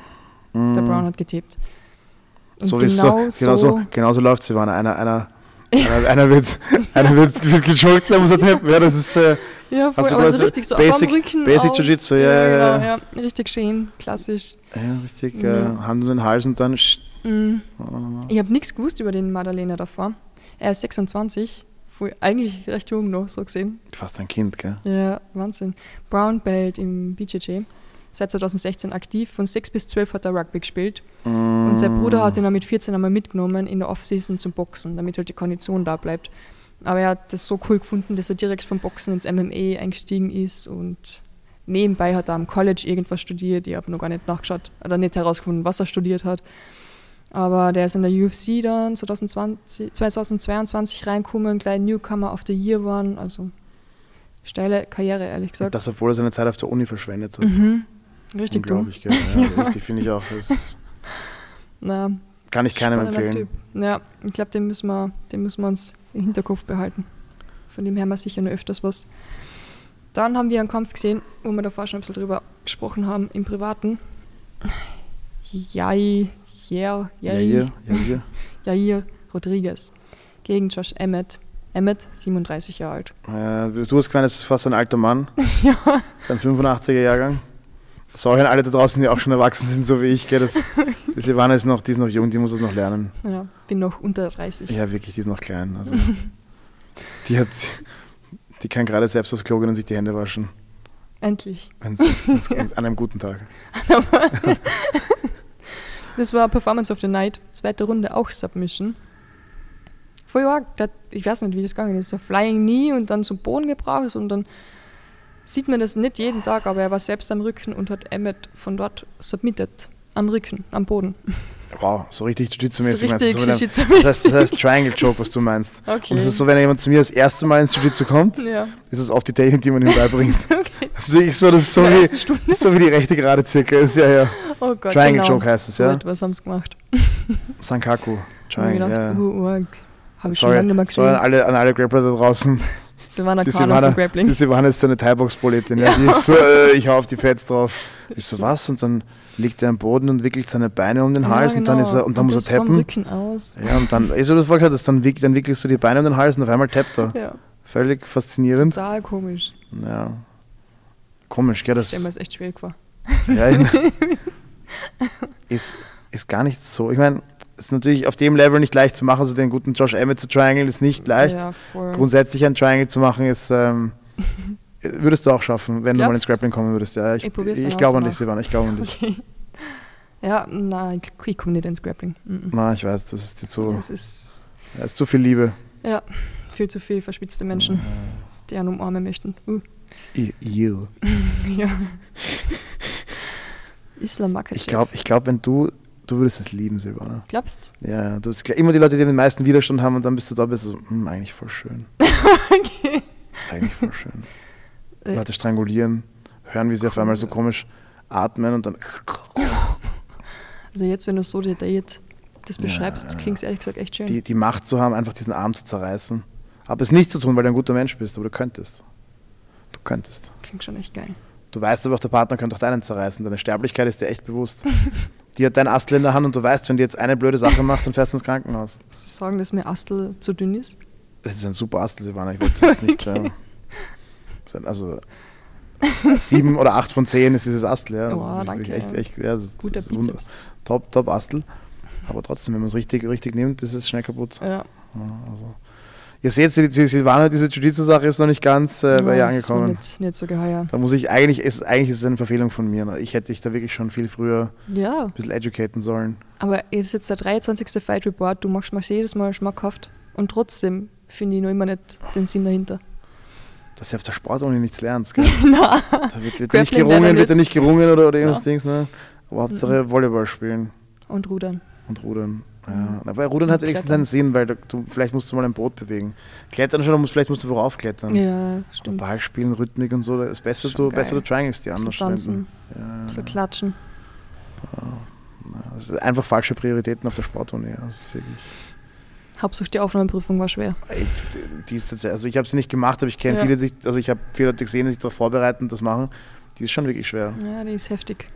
der mm, Brown hat. Und so wie es so, genau so, genau so läuft es, Silvana. Einer, einer, einer, einer wird, einer wird, wird gejoggt, der muss er tappen. Ja, das ist, äh, Ja, voll, Hast du aber so richtig so Basic- Basic. Jiu-Jitsu, ja, ja, ja. genau, ja. Richtig schön, klassisch. ja, richtig, Ja. Äh, Hand um den Hals und dann. Mhm. Oh. Ich habe nichts gewusst über den Madalena davor. Er ist 26, voll, eigentlich recht jung noch, so gesehen. Fast ein Kind, gell? Ja, Wahnsinn. Brown Belt im BJJ. Seit 2016 aktiv. Von 6 bis 12 hat er Rugby gespielt. Und sein Bruder hat ihn auch mit 14 einmal mitgenommen in der Offseason zum Boxen, damit halt die Kondition da bleibt. Aber er hat das so cool gefunden, dass er direkt vom Boxen ins MMA eingestiegen ist und nebenbei hat er am College irgendwas studiert. Ich habe noch gar nicht nachgeschaut oder nicht herausgefunden, was er studiert hat. Aber der ist in der UFC dann 2020, 2022 reingekommen, gleich Newcomer of the Year waren. Also steile Karriere, ehrlich Und gesagt. das, obwohl er seine Zeit auf der Uni verschwendet hat. Mhm. Richtig dumm. Unglaublich, gell? Ja, richtig, finde ich auch. Das Na, kann ich keinem empfehlen. Typ. Ja, ich glaube, den, müssen wir- den müssen wir uns im Hinterkopf behalten. Von dem hören wir sicher noch öfters was. Dann haben wir einen Kampf gesehen, wo wir davor schon ein bisschen drüber gesprochen haben, im Privaten. Jai, Jair, Ja, Jair, hier, ja, hier. Jair Rodriguez gegen Josh Emmett. Emmett, 37 Jahre alt. Äh, du hast gemeint, es ist fast ein alter Mann. ja. Das ist ein 85er Jahrgang. Sorry an alle da draußen, die auch schon erwachsen sind, so wie ich. Gell? Das, die Silvana ist noch, die ist noch jung, die muss das noch lernen. Ja, bin noch unter 30. Ja, wirklich, die ist noch klein. Also, die hat, die kann gerade selbst aufs Klo gehen und sich die Hände waschen. Endlich. Wenn's, wenn's, an einem guten Tag. Das war Performance of the Night, zweite Runde, auch Submission. Voll arg. Ich weiß nicht, wie das gegangen ist. So Flying Knee und dann zum Boden gebracht und dann sieht man das nicht jeden Tag, aber er war selbst am Rücken und hat Emmett von dort submitted. Am Rücken, am Boden. Wow, so richtig Jiu-Jitsu-mäßig. richtig So, wenn er- Jiu-Jitsu. das, heißt, das heißt Triangle Choke, was du meinst. Okay. Und es ist so, wenn jemand zu mir das erste Mal ins Jiu-Jitsu kommt, Ja, ist es oft die Technik, die man ihm beibringt. okay. Das ist wirklich so, das ist so wie, so wie die rechte Gerade circa ist. Ja, ja. Oh Gott, Triangle genau. Heißt es, so ja? etwas haben sie gemacht. Sankaku. Triangle, ja. uh, uh, habe ich schon lange nicht mehr sorry an gesehen. alle, an alle Grappler da draußen. Silvana Die Silvana, Grappling. die Silvana ist so eine Thai-Box-Proletin. Ja. Ist so, äh, ich hau auf die Pads drauf. Ich so, was? Und dann liegt er am Boden und wickelt seine Beine um den Hals ja, und dann, genau. ist er, und dann muss das er tappen. Rücken aus. Ja, und dann, ist so das vorher dann, wick, dann wickelst du die Beine um den Hals und auf einmal tappt er. Ja, Völlig faszinierend. total komisch. Ja. Komisch, gell? Ich Das stelle mir das echt schwierig vor. ja, ist, ist gar nicht so. Ich meine, ist natürlich auf dem Level nicht leicht zu machen. Also den guten Josh Emmett zu triangeln ist nicht leicht. Ja. Grundsätzlich ein Triangle zu machen ist. Ähm, würdest du auch schaffen, wenn du mal ins Glaubst? Grappling kommen würdest. Ja, ich, Ich dann ich glaube an dich, Silvana. Ich glaube an dich. Okay. Ja, nein, ich, ich komme nicht ins Grappling. Mhm. Na, ich weiß, das ist dir zu, Das ist das ist zu viel Liebe. ja, viel zu viel verspitzte Menschen, die einen umarmen möchten. Uh, I- You. ja. Islam Makachev. Ich glaube, ich glaub, wenn du, du würdest es lieben, Silvana. Glaubst Ja, du bist immer die Leute, die den meisten Widerstand haben und dann bist du da, bist du so, hm, eigentlich voll schön. okay. Eigentlich voll schön. Äh. Leute strangulieren, hören, wie sie auf einmal so komisch atmen und dann. Also jetzt, wenn du so Date das beschreibst, ja. klingt es ehrlich gesagt echt schön. Die, die Macht zu haben, einfach diesen Arm zu zerreißen. Aber es nicht zu tun, weil du ein guter Mensch bist, aber du könntest. Du könntest. Klingt schon echt geil. Du weißt aber auch, der Partner könnte auch deinen zerreißen. Deine Sterblichkeit ist dir echt bewusst. die hat dein Astel in der Hand und du weißt, wenn die jetzt eine blöde Sache macht, dann fährst du ins Krankenhaus. Du sagen, dass mir Astel zu dünn ist? Das ist ein super Astel, Silvana. Ich wollte das nicht. äh, sein- also, sieben oder acht von zehn ist dieses Astel. Ja. Oh, danke. Echt, echt, ja, das, Guter das Bizeps. Top, top Astel. Aber trotzdem, wenn man es richtig, richtig nimmt, ist es schnell kaputt. Ja. Ja, also. Ihr seht, die, die Silvana, diese Jiu-Jitsu-Sache ist noch nicht ganz äh, bei ihr das ist angekommen. Nicht, nicht so geheuer. Da muss ich eigentlich, ist, eigentlich ist es eine Verfehlung von mir. ne? Ich hätte dich da wirklich schon viel früher Ja, ein bisschen educaten sollen. aber es ist jetzt der 23. Fight Report, du machst mir jedes Mal schmackhaft und trotzdem finde ich noch immer nicht den Sinn dahinter. Dass du auf der Sportuni nichts lernst. Gell? Na, Da wird, wird ja nicht gerungen, wird ja nicht. gerungen oder, oder irgendwas Ja. Dings, ne? Aber Hauptsache Volleyball spielen und rudern. und rudern. Ja. Mhm. Aber Rudern hat wenigstens Klettern. einen Sinn, weil du, vielleicht musst du mal ein Boot bewegen. Klettern schon, musst, vielleicht musst du worauf klettern. Ja, Aber stimmt. Ball spielen, Rhythmik und so, das ist besser, Schon du, geil. besser du triangles die bisschen tanzen, Ja, ein bisschen klatschen. das ist einfach falsche Prioritäten auf der Sportuni. Ja. Hauptsache die Aufnahmeprüfung war schwer. Die ist tatsächlich, also ich habe sie nicht gemacht, aber ich kenne Ja. viele, die sich, also ich habe viele Leute gesehen, die sich darauf vorbereiten und das machen. Die ist schon wirklich schwer. Ja, die ist heftig.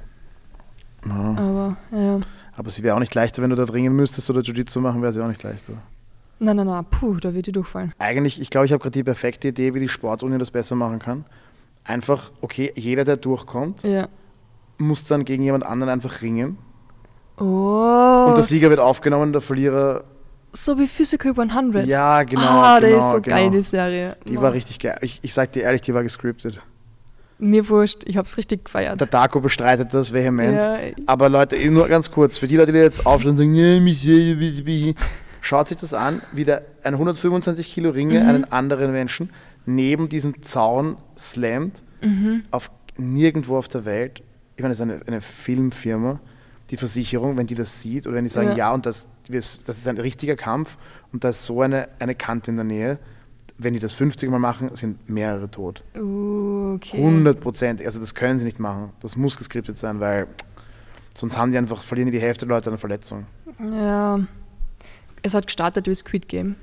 Ja. Aber ja. Aber sie wäre auch nicht leichter, wenn du da dringen müsstest oder Jiu-Jitsu machen, wäre sie auch nicht leichter. Nein, nein, nein, puh, da wird die durchfallen. Eigentlich, ich glaube, ich habe gerade die perfekte Idee, wie die Sportuni das besser machen kann. Einfach, okay, jeder, der durchkommt, Ja. muss dann gegen jemand anderen einfach ringen. Oh, Und der Sieger wird aufgenommen der Verlierer. so wie Physical 100. Ja, genau. Ah, genau, der ist so genau. geil, die Serie. Die Boah. war richtig geil. Ich, ich sag dir ehrlich, die war gescriptet. Mir wurscht, ich hab's richtig gefeiert. Der Darko bestreitet das vehement. Ja, Aber Leute, nur ganz kurz, für die Leute, die jetzt aufstehen und sagen, schaut sich das an, wie der ein 125 Kilo Ringe Mhm. einen anderen Menschen neben diesem Zaun slammt, Mhm. auf nirgendwo auf der Welt. Ich meine, das ist eine, eine Filmfirma, die Versicherung, wenn die das sieht oder wenn die sagen, Ja. ja, und das, das ist ein richtiger Kampf und da ist so eine, eine Kante in der Nähe, wenn die das 50 Mal machen, sind mehrere tot. Uh, okay. 100 Prozent. Also das können sie nicht machen. Das muss geskriptet sein, weil sonst haben die einfach, verlieren die die Hälfte der Leute an Verletzungen. Ja. Es hat gestartet wie Squid Game.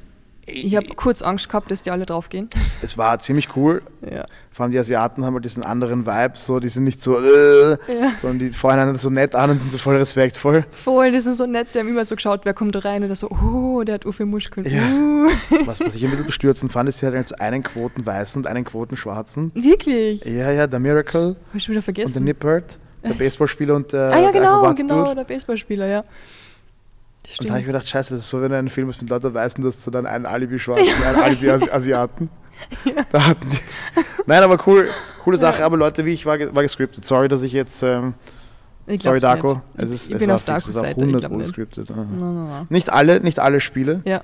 Ich habe kurz Angst gehabt, dass die alle draufgehen. Es war ziemlich cool. Ja. Vor allem die Asiaten haben halt diesen anderen Vibe, so, die sind nicht so, äh, ja. sondern die feuern einen so nett an und sind so voll respektvoll. Voll, die sind so nett, die haben immer so geschaut, wer kommt da rein und der so, oh, der hat u viele Muskeln. Ja. Uh. Was, was ich ein bisschen bestürzend fand, ist, sie hat jetzt einen Quoten Weißen und einen Quoten Schwarzen. Wirklich? Ja, ja, der Miracle Hab ich schon wieder und der vergessen. Nippert, der Baseballspieler und der, ah ja, der genau, genau, der Baseballspieler, ja. Und da habe ich mir gedacht, scheiße, das ist so, wenn du einen Film hast mit lauter Weißen, du hast so dann einen Alibi-Schwarzen und einen Alibi-Asiaten. Da hatten die. Nein, aber cool, coole Sache. Aber Leute, wie ich war, war gescriptet. Sorry, dass ich jetzt. Ähm, Ich sorry, Darko. nicht. Es ist, ich es bin war auf Darkos Seite, ich 100 glaube Pro nicht. gescriptet. aha. Nein, nein, nein. Nicht alle, nicht alle Spiele, Ja,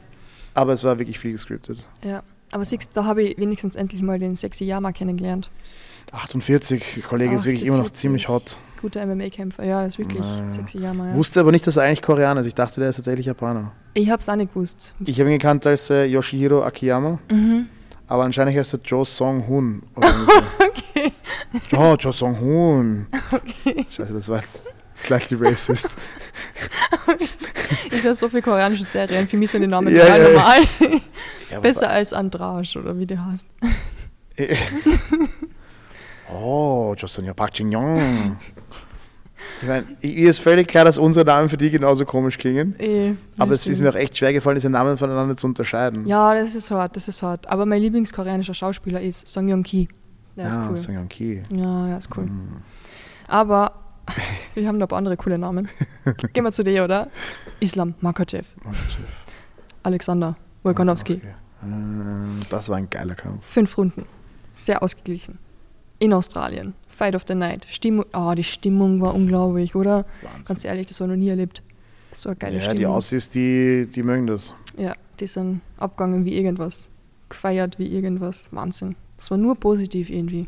aber es war wirklich viel gescriptet. ja. Aber siehst da habe ich wenigstens endlich mal den sexy Yama kennengelernt. 48, Kollege ist wirklich immer noch 48. ziemlich hot. Guter MMA-Kämpfer, ja, das ist wirklich Ja, ja. sexy Yama, ja. Wusste aber nicht, dass er eigentlich Koreaner ist. Ich dachte, der ist tatsächlich Japaner. Ich hab's auch nicht gewusst. Ich habe ihn gekannt als äh, Yoshihiro Akiyama, Mhm. aber anscheinend heißt er Jo Song-hun. so. Oh, Jo Song-hun. Scheiße, das war jetzt slightly racist. Ich habe so viele koreanische Serien, für mich sind die Namen Ja, total ja, normal. Ja, Besser als Andrage oder wie der heißt. Oh, Justin Park Jin Young. Ich meine, ihr ist völlig klar, dass unsere Namen für die genauso komisch klingen. Eh, Aber es ist mir auch echt schwer gefallen, diese Namen voneinander zu unterscheiden. Ja, das ist hart, das ist hart. Aber mein Lieblingskoreanischer Schauspieler ist Song Yong Ki. Der ist ja, cool. Song Young Ki. Ja, der ist cool. Hm. Aber wir haben noch ein paar andere coole Namen. Gehen wir zu dir, oder? Islam Makachev, Alexander Volkanovski. Okay. Äh, Das war ein geiler Kampf. Fünf Runden. Sehr ausgeglichen. In Australien. Fight of the Night. Stimmung, oh, die Stimmung war unglaublich, oder? Wahnsinn. Ganz ehrlich, das war noch nie erlebt. Das war eine geile ja, die Stimmung. Aussies, die, die mögen das. Ja, die sind abgegangen wie irgendwas. Gefeiert wie irgendwas. Wahnsinn. Das war nur positiv irgendwie.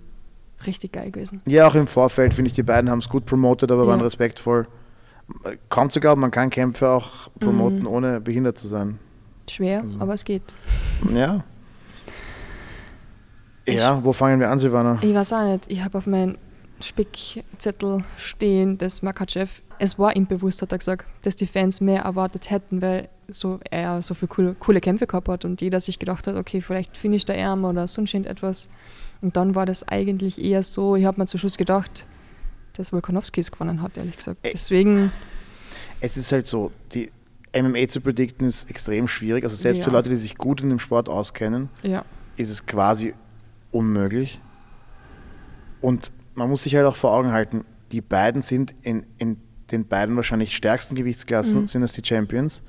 Richtig geil gewesen. Ja, auch im Vorfeld finde ich, die beiden haben es gut promotet, aber Ja. waren respektvoll. Kaum zu glauben, man kann Kämpfe auch promoten, Mhm. ohne behindert zu sein. Schwer, Also- aber es geht. Ja. Ja, wo fangen wir an, Silvana? Ich weiß auch nicht. Ich habe auf meinem Spickzettel stehen, dass Makachev, es war ihm bewusst, hat er gesagt, dass die Fans mehr erwartet hätten, weil so er so viele coole, coole Kämpfe gehabt hat und jeder sich gedacht hat, okay, vielleicht finisht der Arm oder sonst etwas. Und dann war das eigentlich eher so, ich habe mir zum Schluss gedacht, dass Volkanovski es gewonnen hat, ehrlich gesagt. Deswegen, Es ist halt so, die MMA zu predikten ist extrem schwierig. Also selbst für Ja. Leute, die sich gut in dem Sport auskennen, ja. ist es quasi unmöglich. Und man muss sich halt auch vor Augen halten, die beiden sind in, in den beiden wahrscheinlich stärksten Gewichtsklassen, Mhm. sind das die Champions.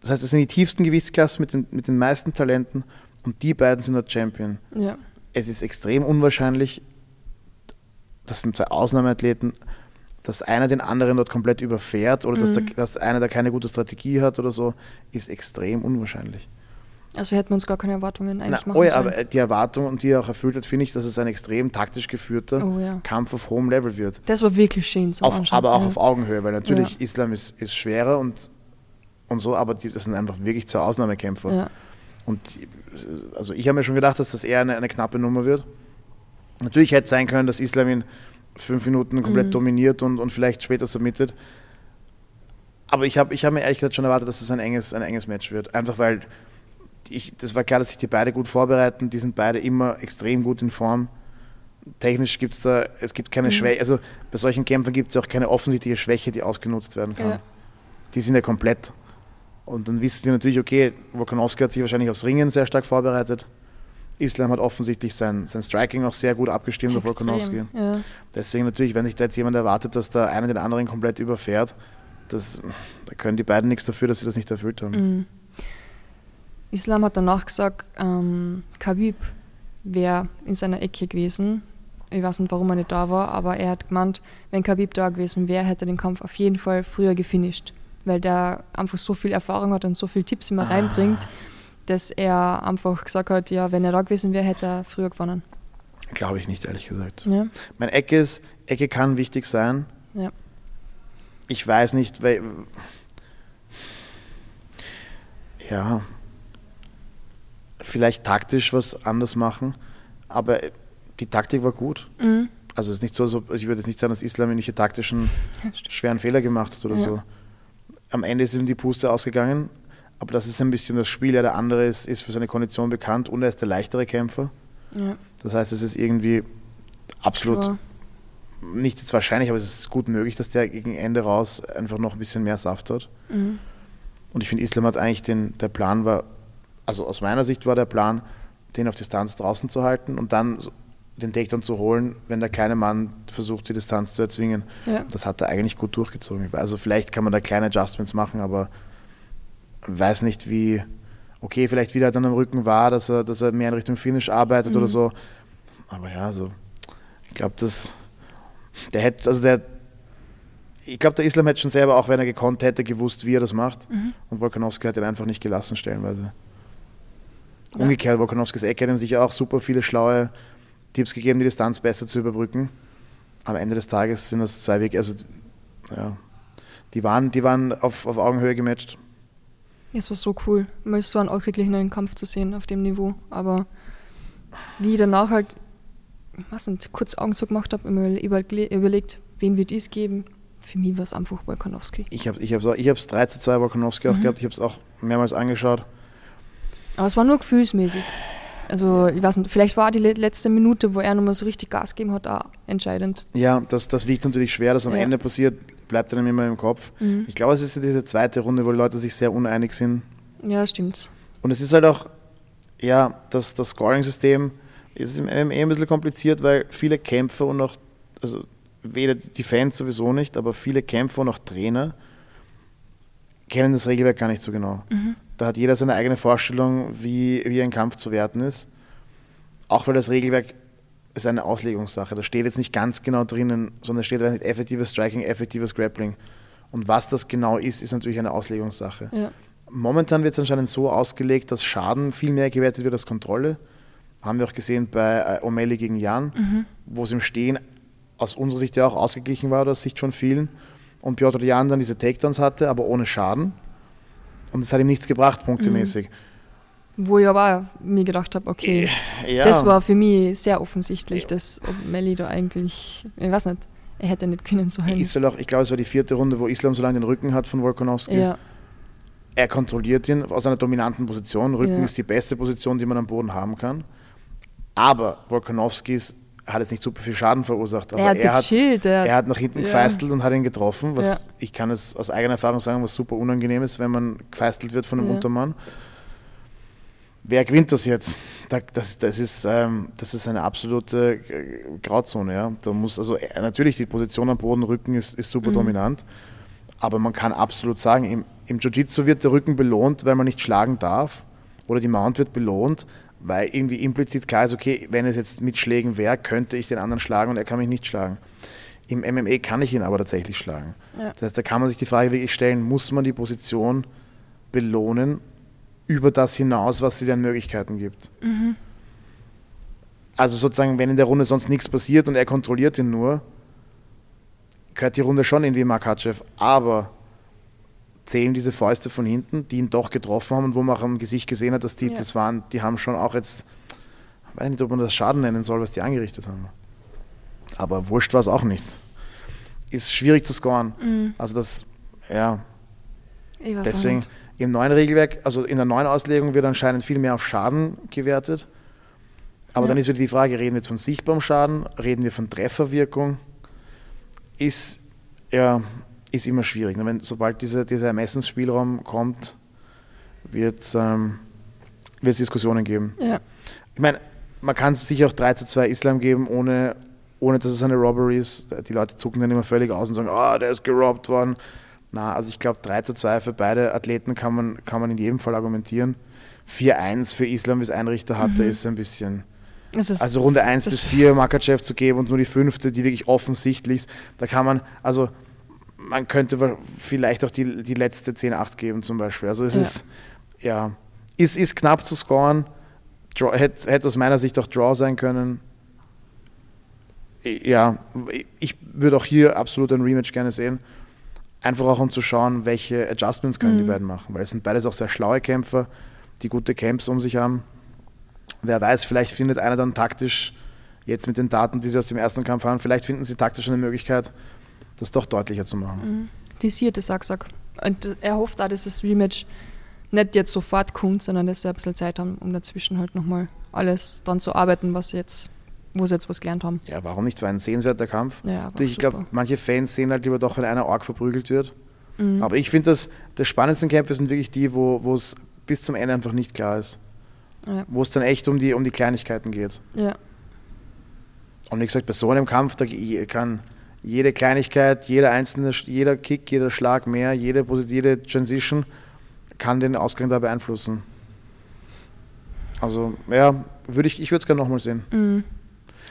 Das heißt, das sind die tiefsten Gewichtsklassen mit den, mit den meisten Talenten und die beiden sind dort Champion. Ja. Es ist extrem unwahrscheinlich, das sind zwei Ausnahmeathleten, dass einer den anderen dort komplett überfährt oder dass, der, Mhm. dass einer da keine gute Strategie hat oder so, ist extrem unwahrscheinlich. Also hätten wir uns gar keine Erwartungen eigentlich Na, machen oh ja, sollen. aber die Erwartung und die er auch erfüllt hat, finde ich, dass es ein extrem taktisch geführter Oh ja. Kampf auf hohem Level wird. Das war wirklich schön zum Auf, aber auch ja. auf Augenhöhe, weil natürlich Ja. Islam ist, ist schwerer und, und so, aber die, das sind einfach wirklich zwei Ausnahmekämpfer. Und also ich habe mir schon gedacht, dass das eher eine, eine knappe Nummer wird. Natürlich hätte es sein können, dass Islam in fünf Minuten komplett Mhm. dominiert und, und vielleicht später submittet. Aber ich habe ich hab mir ehrlich gesagt schon erwartet, dass es ein enges, ein enges Match wird. Einfach weil ich, das war klar, dass sich die beide gut vorbereiten. Die sind beide immer extrem gut in Form. Technisch gibt es da, es gibt keine Mhm. Schwäche, also bei solchen Kämpfen gibt es auch keine offensichtliche Schwäche, die ausgenutzt werden kann. Ja. Die sind ja komplett. Und dann wissen die natürlich, okay, Volkanovski hat sich wahrscheinlich aufs Ringen sehr stark vorbereitet. Islam hat offensichtlich sein, sein Striking auch sehr gut abgestimmt auf Volkanovski. Extrem. Ja. Deswegen natürlich, wenn sich da jetzt jemand erwartet, dass da einer den anderen komplett überfährt, das, da können die beiden nichts dafür, dass sie das nicht erfüllt haben. Mhm. Islam hat danach gesagt, ähm, Khabib wäre in seiner Ecke gewesen. Ich weiß nicht, warum er nicht da war, aber er hat gemeint, wenn Khabib da gewesen wäre, hätte er den Kampf auf jeden Fall früher gefinisht, weil der einfach so viel Erfahrung hat und so viel Tipps immer Ah. reinbringt, dass er einfach gesagt hat, ja, wenn er da gewesen wäre, hätte er früher gewonnen. Glaube ich nicht, ehrlich gesagt. Ja, Mein Ecke ist, Ecke kann wichtig sein. ja. Ich weiß nicht, weil. Ja. Vielleicht taktisch was anders machen, aber die Taktik war gut. Mhm. Also es ist nicht so, so ich würde jetzt nicht sagen, dass Islam irgendwelche taktischen Ja, schweren Fehler gemacht hat oder Ja. so. Am Ende ist ihm die Puste ausgegangen, aber das ist ein bisschen das Spiel. Ja, der andere ist, ist für seine Kondition bekannt und er ist der leichtere Kämpfer. ja. Das heißt, es ist irgendwie absolut War- nicht jetzt wahrscheinlich, aber es ist gut möglich, dass der gegen Ende raus einfach noch ein bisschen mehr Saft hat. Mhm. Und ich finde, Islam hat eigentlich den, der Plan war, also aus meiner Sicht war der Plan, den auf Distanz draußen zu halten und dann den Takedown zu holen, wenn der kleine Mann versucht, die Distanz zu erzwingen. Ja. Das hat er eigentlich gut durchgezogen. Also vielleicht kann man da kleine Adjustments machen, aber weiß nicht wie, okay, vielleicht wieder dann am Rücken war, dass er, dass er mehr in Richtung Finish arbeitet oder Mhm. so. Aber ja, so, ich glaube, das, der hätte, also der, ich glaube, der Islam hätte schon selber, auch wenn er gekonnt hätte, gewusst, wie er das macht. Mhm. Und Volkanovski hat ihn einfach nicht gelassen, stellenweise. Umgekehrt, Volkanovskis Ecke hat ihm sicher auch super viele schlaue Tipps gegeben, die Distanz besser zu überbrücken. Am Ende des Tages sind das zwei Wege, also ja, die waren, die waren auf, auf Augenhöhe gematcht. Es war so cool, mal so einen ausgeglichenen Kampf zu sehen auf dem Niveau. Aber wie ich danach halt, weiß nicht, kurz Augen so gemacht habe, immer überle- überlegt, wen wird es geben. Für mich war es einfach Volkanovski. Ich habe es ich hab's auch- ich hab's 3 zu 2 Volkanovski auch Mhm. gehabt, ich habe es auch mehrmals angeschaut. Aber es war nur gefühlsmäßig. Also, ich weiß nicht, vielleicht war die le- letzte Minute, wo er nochmal so richtig Gas gegeben hat, auch entscheidend. Ja, das, das wiegt natürlich schwer, das am Ja. Ende passiert, bleibt einem immer im Kopf. Mhm. Ich glaube, es ist diese zweite Runde, wo die Leute sich sehr uneinig sind. Ja, stimmt. Und es ist halt auch, ja, das, das Scoring-System ist im MMA ein bisschen kompliziert, weil viele Kämpfer und auch, also weder die Fans sowieso nicht, aber viele Kämpfer und auch Trainer kennen das Regelwerk gar nicht so genau. Mhm. Da hat jeder seine eigene Vorstellung, wie, wie ein Kampf zu werten ist. Auch weil das Regelwerk ist eine Auslegungssache. Da steht jetzt nicht ganz genau drinnen, sondern es steht da nicht effektives Striking, effektives Grappling. Und was das genau ist, ist natürlich eine Auslegungssache. Ja. Momentan wird es anscheinend so ausgelegt, dass Schaden viel mehr gewertet wird als Kontrolle. Haben wir auch gesehen bei äh, O'Malley gegen Jan, Mhm. wo es im Stehen aus unserer Sicht ja auch ausgeglichen war, oder aus Sicht von vielen. Und Piotr Jan dann diese Takedowns hatte, aber ohne Schaden. Und es hat ihm nichts gebracht, punktemäßig. Wo ich aber auch mir gedacht habe, okay, Ja, das war für mich sehr offensichtlich, dass Melly da eigentlich, ich weiß nicht, er hätte nicht können sollen. ist auch, ich glaube, es war die vierte Runde, wo Islam so lange den Rücken hat von Volkanovski. Ja, Er kontrolliert ihn aus einer dominanten Position. Rücken Ja. ist die beste Position, die man am Boden haben kann. Aber Volkanovski ist- hat jetzt nicht super viel Schaden verursacht. Aber er hat er hat, er, er hat nach hinten Ja. gefeistelt und hat ihn getroffen, was Ja. ich kann es aus eigener Erfahrung sagen, was super unangenehm ist, wenn man gefeistelt wird von einem Ja. Untermann. wer gewinnt das jetzt? Das, das, ist, ähm, das ist eine absolute äh, Grauzone. Ja. Da muss also äh, natürlich die Position am Boden, Rücken ist, ist super mhm. dominant, aber man kann absolut sagen, im, im Jiu-Jitsu wird der Rücken belohnt, weil man nicht schlagen darf, oder die Mount wird belohnt, weil irgendwie implizit klar ist, okay, wenn es jetzt mit Schlägen wäre, könnte ich den anderen schlagen und er kann mich nicht schlagen. Im MMA kann ich ihn aber tatsächlich schlagen. Ja. Das heißt, da kann man sich die Frage wirklich stellen, muss man die Position belohnen über das hinaus, was sie den Möglichkeiten gibt? Mhm. Also sozusagen, wenn in der Runde sonst nichts passiert und er kontrolliert ihn nur, gehört die Runde schon irgendwie Makachev, aber zählen diese Fäuste von hinten, die ihn doch getroffen haben und wo man auch am Gesicht gesehen hat, dass die ja. das waren, die haben schon auch jetzt, ich weiß nicht, ob man das Schaden nennen soll, was die angerichtet haben. Aber wurscht war es auch nicht. Ist schwierig zu scoren. Mhm. Also das, ja. Deswegen im neuen Regelwerk, also in der neuen Auslegung wird anscheinend viel mehr auf Schaden gewertet. Aber ja. dann ist wieder die Frage, reden wir jetzt von sichtbarem Schaden, reden wir von Trefferwirkung? Ist, ja, ist immer schwierig. Wenn, sobald diese, dieser Ermessensspielraum kommt, wird ähm, es Diskussionen geben. Ja. Ich meine, man kann es sicher auch 3 zu 2 Islam geben, ohne, ohne dass es eine Robbery ist. Die Leute zucken dann immer völlig aus und sagen, oh, der ist gerobbt worden. Na, also ich glaube 3 zu 2 für beide Athleten kann man, kann man in jedem Fall argumentieren. 4-1 für Islam, wie es Einrichter hatte, mhm. ist ein bisschen. Ist, also Runde 1 bis 4 Makachev zu geben und nur die fünfte, die wirklich offensichtlich ist, da kann man, also man könnte vielleicht auch die, die letzte 10-8 geben zum Beispiel. Also es ja. ist, ja, ist, ist knapp zu scoren. Draw, hätte, hätte aus meiner Sicht auch Draw sein können. Ja, ich würde auch hier absolut ein Rematch gerne sehen. Einfach auch um zu schauen, welche Adjustments können mhm. die beiden machen. Weil es sind beides auch sehr schlaue Kämpfer, die gute Camps um sich haben. Wer weiß, vielleicht findet einer dann taktisch, jetzt mit den Daten, die sie aus dem ersten Kampf haben, vielleicht finden sie taktisch eine Möglichkeit, das doch deutlicher zu machen. Mhm. Disierte Sack-Sack. Und er hofft auch, dass das Rematch nicht jetzt sofort kommt, sondern dass sie ein bisschen Zeit haben, um dazwischen halt nochmal alles dran zu arbeiten, was jetzt, wo sie jetzt was gelernt haben. Ja, warum nicht? War ein sehenswerter Kampf. Ja, ich glaube, manche Fans sehen halt lieber doch, wenn einer arg verprügelt wird. Mhm. Aber ich finde, dass die spannendsten Kämpfe sind wirklich die, wo es bis zum Ende einfach nicht klar ist. Ja. Wo es dann echt um die, um die Kleinigkeiten geht. Ja. Und wie gesagt, bei so einem Kampf, da kann jede Kleinigkeit, jeder einzelne, jeder Kick, jeder Schlag mehr, jede, jede Transition kann den Ausgang da beeinflussen. Also, ja, würde ich, ich würde es gerne nochmal sehen. Mhm.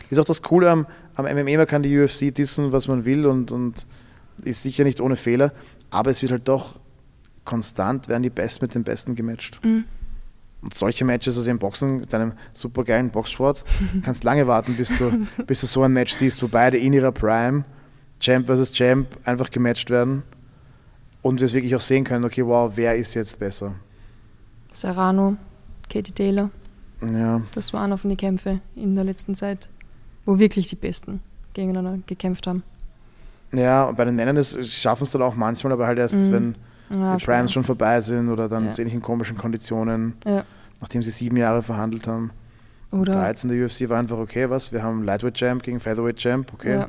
Ist auch das Coole am, am MMA, man kann die UFC dissen, was man will und, und ist sicher nicht ohne Fehler, aber es wird halt doch konstant, werden die Besten mit den Besten gematcht. Mhm. Und solche Matches, also im Boxen, mit einem supergeilen Boxsport, kannst lange warten, bis du, bis du so ein Match siehst, wo beide in ihrer Prime Champ versus Champ einfach gematcht werden und wir es wirklich auch sehen können, okay, wow, wer ist jetzt besser? Serrano, Katie Taylor. Ja. Das waren den Kämpfen in der letzten Zeit, wo wirklich die Besten gegeneinander gekämpft haben. Ja, und bei den Männern schaffen es dann auch manchmal, aber halt erst, mhm. wenn ja, die Primes schon vorbei sind oder dann ja. in komischen Konditionen, ja. nachdem sie sieben Jahre verhandelt haben. Oder 13 der UFC war einfach, okay, was, wir haben Lightweight Champ gegen Featherweight Champ, okay.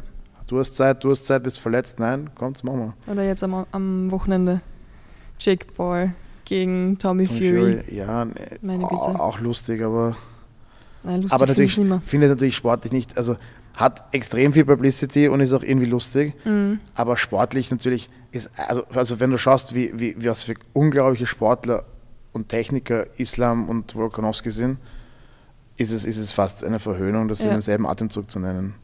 Du hast Zeit, du hast Zeit, bist verletzt. Nein, kommt's, machen wir. Oder jetzt am, am Wochenende Jake Paul gegen Tommy, Tommy Fury. Fury. Ja, ne, Meine Bitte. auch lustig, aber. Nein, lustig aber natürlich finde ich natürlich sportlich nicht. Also hat extrem viel Publicity und ist auch irgendwie lustig. Mhm. Aber sportlich natürlich ist, also, also wenn du schaust, wie, wie, was für unglaubliche Sportler und Techniker Islam und Volkanovski sind, ist es, ist es fast eine Verhöhnung, das ja. in demselben Atemzug zu nennen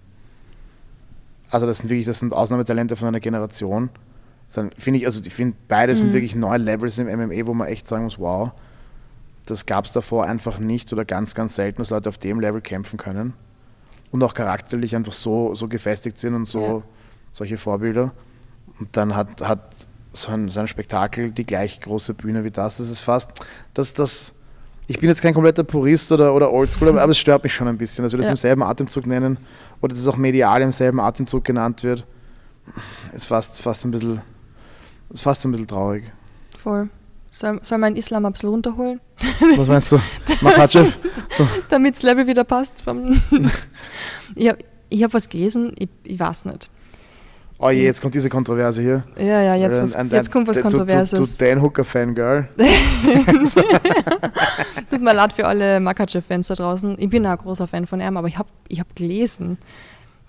also das sind wirklich, das sind Ausnahmetalente von einer Generation. Finde ich, also ich finde, beide mhm. sind wirklich neue Levels im MMA, wo man echt sagen muss, wow, das gab es davor einfach nicht oder ganz, ganz selten, dass Leute auf dem Level kämpfen können und auch charakterlich einfach so, so gefestigt sind und so ja. solche Vorbilder. Und dann hat, hat so ein, so ein Spektakel die gleich große Bühne wie das. Das ist fast, das, das, ich bin jetzt kein kompletter Purist oder, oder Oldschool, aber, aber es stört mich schon ein bisschen, dass wir das ja. im selben Atemzug nennen oder dass auch medial im selben Atemzug genannt wird. Ist fast, fast ein bisschen, ist fast ein bisschen traurig. Voll. Soll, soll man Islam ein bisschen runterholen? Was meinst du? Makachev? So. Damit das Level wieder passt. ich habe ich hab was gelesen, ich, ich weiß nicht. Oh je, jetzt kommt diese Kontroverse hier. Ja, ja, jetzt, was, ein, ein, jetzt kommt was Kontroverses. Du, Dan Hooker-Fangirl. Tut mir leid für alle Makachev-Fans da draußen. Ich bin auch ein großer Fan von ihm, aber ich habe ich hab gelesen,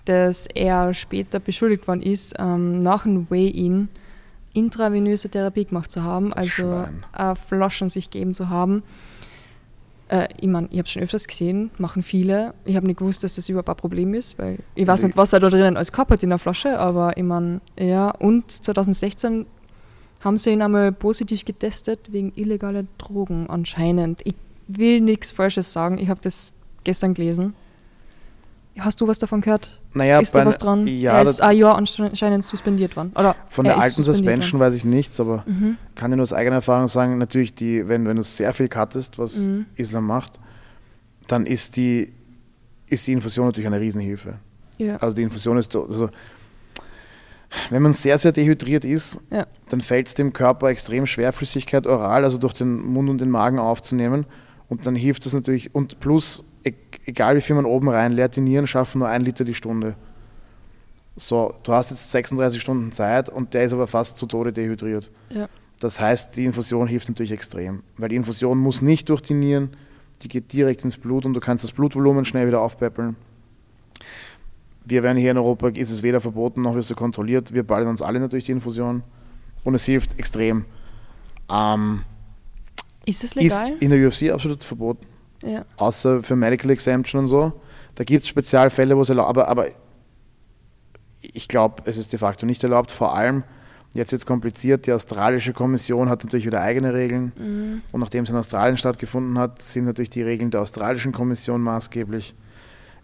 dass er später beschuldigt worden ist, ähm, nach einem Weigh-In intravenöse Therapie gemacht zu haben, also äh, Flaschen sich geben zu haben. Äh, ich meine, ich habe es schon öfters gesehen, machen viele. Ich habe nicht gewusst, dass das überhaupt ein Problem ist, weil ich weiß nicht, was er da drinnen als gehabt hat in der Flasche, aber ich meine, ja. Und 2016 haben sie ihn einmal positiv getestet wegen illegaler Drogen anscheinend. Ich will nichts Falsches sagen, ich habe das gestern gelesen. Hast du was davon gehört? Naja, ist da was dran? Ja, er ist ein Jahr anscheinend suspendiert worden. Oder von der alten Suspension worden. weiß ich nichts, aber mhm. kann ich nur aus eigener Erfahrung sagen, natürlich, die, wenn, wenn du sehr viel cuttest, was mhm. Islam macht, dann ist die, ist die Infusion natürlich eine Riesenhilfe. Ja. Also die Infusion ist, also, wenn man sehr, sehr dehydriert ist, ja. dann fällt es dem Körper extrem schwer, Flüssigkeit oral, also durch den Mund und den Magen aufzunehmen. Und dann hilft es natürlich, und plus egal wie viel man oben reinleert, die Nieren schaffen nur ein Liter die Stunde. So, du hast jetzt 36 Stunden Zeit und der ist aber fast zu Tode dehydriert. Ja. Das heißt, die Infusion hilft natürlich extrem, weil die Infusion muss nicht durch die Nieren, die geht direkt ins Blut und du kannst das Blutvolumen schnell wieder aufpäppeln. Wir werden hier in Europa, ist es weder verboten noch wird es kontrolliert. Wir ballen uns alle natürlich die Infusion und es hilft extrem. Ähm, ist es legal? Ist in der UFC absolut verboten. Ja. Außer für Medical Exemption und so. Da gibt es Spezialfälle, wo es erlaubt aber, aber ich glaube, es ist de facto nicht erlaubt. Vor allem, jetzt wird es kompliziert, die australische Kommission hat natürlich wieder eigene Regeln. Mhm. Und nachdem es in Australien stattgefunden hat, sind natürlich die Regeln der australischen Kommission maßgeblich.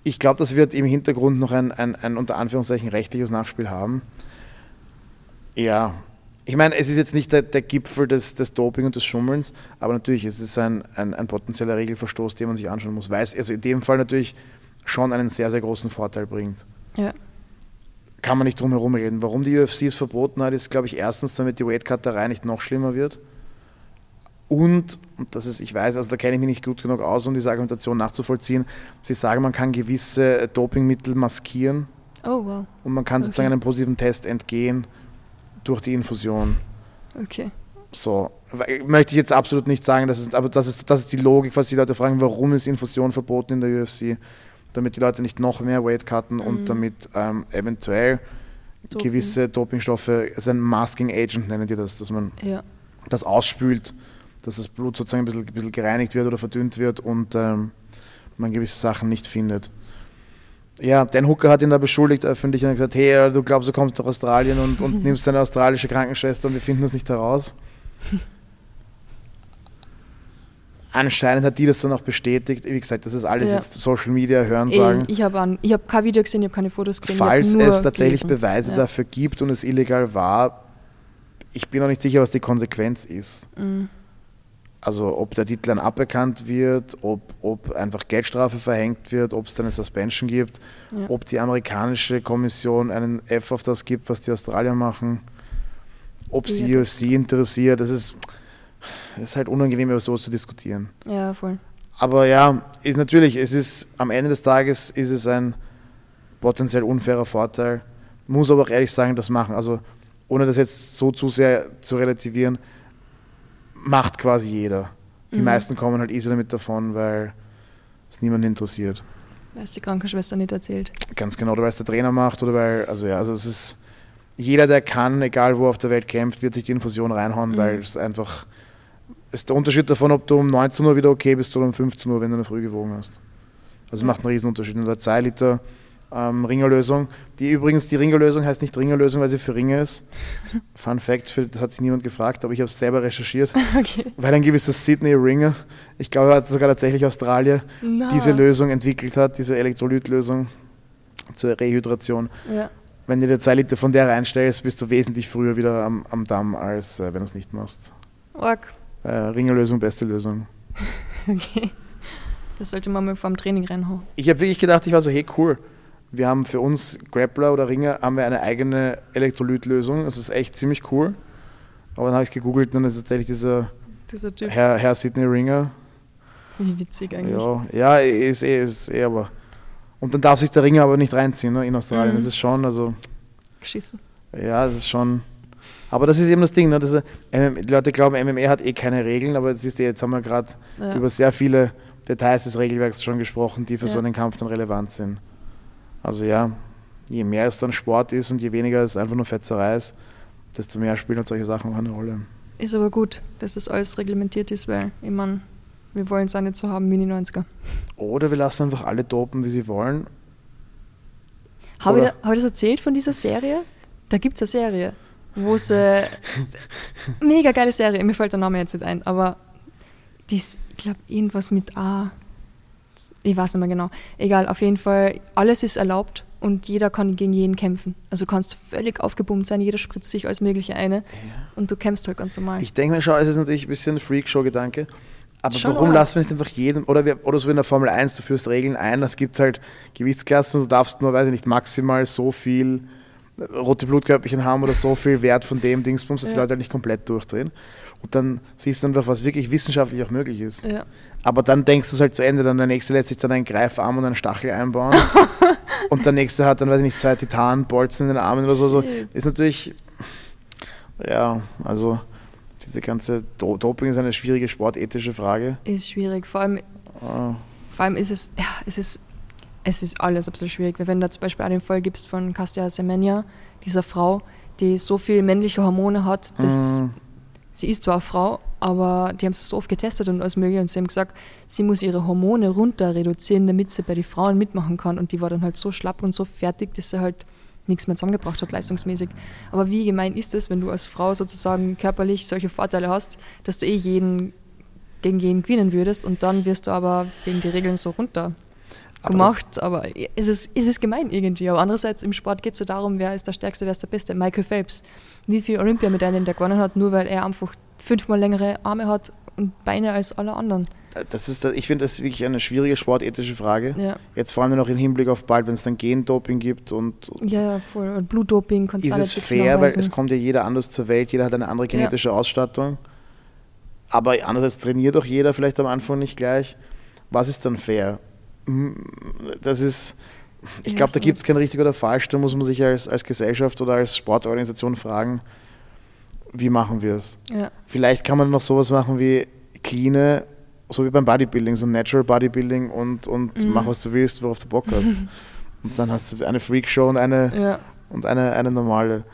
Ich glaube, das wird im Hintergrund noch ein, ein, ein unter Anführungszeichen rechtliches Nachspiel haben. Ja, ich meine, es ist jetzt nicht der, der Gipfel des, des, Doping und des Schummelns, aber natürlich ist es ein, ein, ein, potenzieller Regelverstoß, den man sich anschauen muss, weil es also in dem Fall natürlich schon einen sehr, sehr großen Vorteil bringt. Ja. Kann man nicht drum herum reden. Warum die UFC es verboten hat, ist, glaube ich, erstens, damit die Weightcutterei nicht noch schlimmer wird. Und, und das ist, ich weiß, also da kenne ich mich nicht gut genug aus, um diese Argumentation nachzuvollziehen, sie sagen, man kann gewisse Dopingmittel maskieren. Oh, wow. Und man kann okay. sozusagen einem positiven Test entgehen durch die Infusion. Okay. So, möchte ich jetzt absolut nicht sagen, das ist, aber das ist, das ist die Logik, was die Leute fragen, warum ist Infusion verboten in der UFC? Damit die Leute nicht noch mehr Weight cutten mhm. und damit ähm, eventuell Doping. gewisse Dopingstoffe, also ein Masking Agent nennen die das, dass man ja. das ausspült, dass das Blut sozusagen ein bisschen, ein bisschen gereinigt wird oder verdünnt wird und ähm, man gewisse Sachen nicht findet ja, Dan Hooker hat ihn da beschuldigt öffentlich und hat gesagt, hey, du glaubst, du kommst nach Australien und, und nimmst eine australische Krankenschwester und wir finden das nicht heraus. Anscheinend hat die das dann auch bestätigt. Wie gesagt, das ist alles ja. jetzt Social Media Hörensagen. Ich habe hab kein Video gesehen, ich habe keine Fotos gesehen. Falls es tatsächlich gelesen. Beweise ja. dafür gibt und es illegal war, ich bin noch nicht sicher, was die Konsequenz ist. Mhm. Also ob der Titel dann aberkannt wird, ob, ob einfach Geldstrafe verhängt wird, ob es dann eine Suspension gibt, ja. ob die amerikanische Kommission einen F auf das gibt, was die Australier machen, ob sie ja, UFC interessiert. Das ist, das ist halt unangenehm, über sowas zu diskutieren. Ja, voll. Aber ja, ist natürlich, es ist am Ende des Tages ist es ein potenziell unfairer Vorteil. Muss aber auch ehrlich sagen, das machen. Also ohne das jetzt so zu sehr zu relativieren, macht quasi jeder. Die mhm. meisten kommen halt easy damit davon, weil es niemanden interessiert. Weil es die Krankenschwester nicht erzählt. Ganz genau, oder weil es der Trainer macht oder weil, also ja, also es ist, jeder, der kann, egal wo auf der Welt kämpft, wird sich die Infusion reinhauen, mhm. weil es einfach, es ist der Unterschied davon, ob du um 19 Uhr wieder okay bist oder um 15 Uhr, wenn du eine Früh gewogen hast. Also es macht einen riesen Unterschied. Und der 2 Liter ähm, Ringerlösung. Die übrigens, die Ringerlösung heißt nicht Ringerlösung, weil sie für Ringe ist. Fun Fact, für, das hat sich niemand gefragt, aber ich habe es selber recherchiert. Okay. Weil ein gewisser Sydney Ringer, ich glaube, hat sogar tatsächlich Australien, no. diese Lösung entwickelt hat, diese Elektrolytlösung zur Rehydration. Ja. Wenn du dir zwei Liter von der reinstellst, bist du wesentlich früher wieder am, am Damm, als äh, wenn du es nicht machst. Org. Äh, Ringerlösung, beste Lösung. okay. Das sollte man mal vorm Training reinhauen. Ich habe wirklich gedacht, ich war so, hey cool, wir haben für uns Grappler oder Ringer haben wir eine eigene Elektrolytlösung. Das ist echt ziemlich cool. Aber dann habe ich gegoogelt und dann ist tatsächlich dieser, dieser Herr, Herr Sidney Ringer. Wie witzig eigentlich. Ja, ja ist eh, ist eh aber. Und dann darf sich der Ringer aber nicht reinziehen ne, in Australien. Mhm. Das ist schon, also. Geschissen. Ja, das ist schon. Aber das ist eben das Ding, ne? Das, ähm, die Leute glauben, MMA hat eh keine Regeln, aber das ist jetzt haben wir gerade Ja. über sehr viele Details des Regelwerks schon gesprochen, die für Ja. so einen Kampf dann relevant sind. Also ja, je mehr es dann Sport ist und je weniger es einfach nur Fetzerei ist, desto mehr spielen halt solche Sachen auch eine Rolle. Ist aber gut, dass das alles reglementiert ist, weil ich meine, wir wollen es auch nicht so haben wie in die 90er. Oder wir lassen einfach alle dopen, wie sie wollen. Habe ich, da- hab ich das erzählt von dieser Serie? Da gibt es eine Serie, wo sie. mega geile Serie, mir fällt der Name jetzt nicht ein, aber die ist, ich glaube, irgendwas mit A. Ich weiß nicht mehr genau. Egal, auf jeden Fall, alles ist erlaubt und jeder kann gegen jeden kämpfen. Also du kannst völlig aufgepumpt sein, jeder spritzt sich alles Mögliche eine und du kämpfst halt ganz normal. Ich denke mir schon, es ist natürlich ein bisschen ein Freakshow-Gedanke. Aber Schon, warum oder? lassen wir nicht einfach jeden, oder, wir, oder so wie in der Formel 1, du führst Regeln ein, es gibt halt Gewichtsklassen, du darfst nur, weiß ich nicht, maximal so viel äh, rote Blutkörperchen haben oder so viel Wert von dem Dingsbums, dass die Ja. Leute halt nicht komplett durchdrehen. Und dann siehst du einfach, was wirklich wissenschaftlich auch möglich ist. ja. Aber dann denkst du es halt zu Ende, dann der nächste lässt sich dann einen Greifarm und einen Stachel einbauen. und der nächste hat dann, weiß ich nicht, zwei Titanbolzen in den Armen oder so. so. Shit. Ist natürlich, ja, also diese ganze Do Doping ist eine schwierige sportethische Frage. Ist schwierig. Vor allem, Ah, vor allem ist es, ja, es ist, es ist alles absolut schwierig. Weil wenn du zum Beispiel den Fall gibst von Castia Semenya, dieser Frau, die so viel männliche Hormone hat, dass mm, sie ist zwar Frau, aber die haben sie so oft getestet und alles mögliche und sie haben gesagt, sie muss ihre Hormone runter reduzieren, damit sie bei den Frauen mitmachen kann. Und die war dann halt so schlapp und so fertig, dass sie halt nichts mehr zusammengebracht hat, leistungsmäßig. Aber wie gemein ist es, wenn du als Frau sozusagen körperlich solche Vorteile hast, dass du eh jeden gegen jeden gewinnen würdest und dann wirst du aber gegen die Regeln so runter gemacht. Aber es ist, es ist gemein irgendwie. Aber andererseits im Sport geht es ja darum, wer ist der Stärkste, wer ist der Beste. Michael Phelps, wie viele Olympiamedaillen der gewonnen hat, nur weil er einfach fünfmal längere Arme hat und Beine als alle anderen. das ist, ich finde das wirklich eine schwierige sportethische Frage. Ja, Jetzt vor allem noch im Hinblick auf bald, wenn es dann Gendoping gibt und ja, ja voll. Und Blutdoping ist es fair, weil nachweisen. es kommt ja jeder anders zur Welt, jeder hat eine andere Ja. genetische Ausstattung. Aber andererseits trainiert auch jeder vielleicht am Anfang nicht gleich. Was ist dann fair? Das ist, ich glaube, da gibt es kein richtig oder falsch. Da muss man sich als, als Gesellschaft oder als Sportorganisation fragen, wie machen wir es? ja, Vielleicht kann man noch sowas machen wie clean, so wie beim Bodybuilding, so Natural Bodybuilding und, und Mhm. mach, was du willst, worauf du Bock hast. und dann hast du eine Freakshow und eine, ja, und eine, eine normale.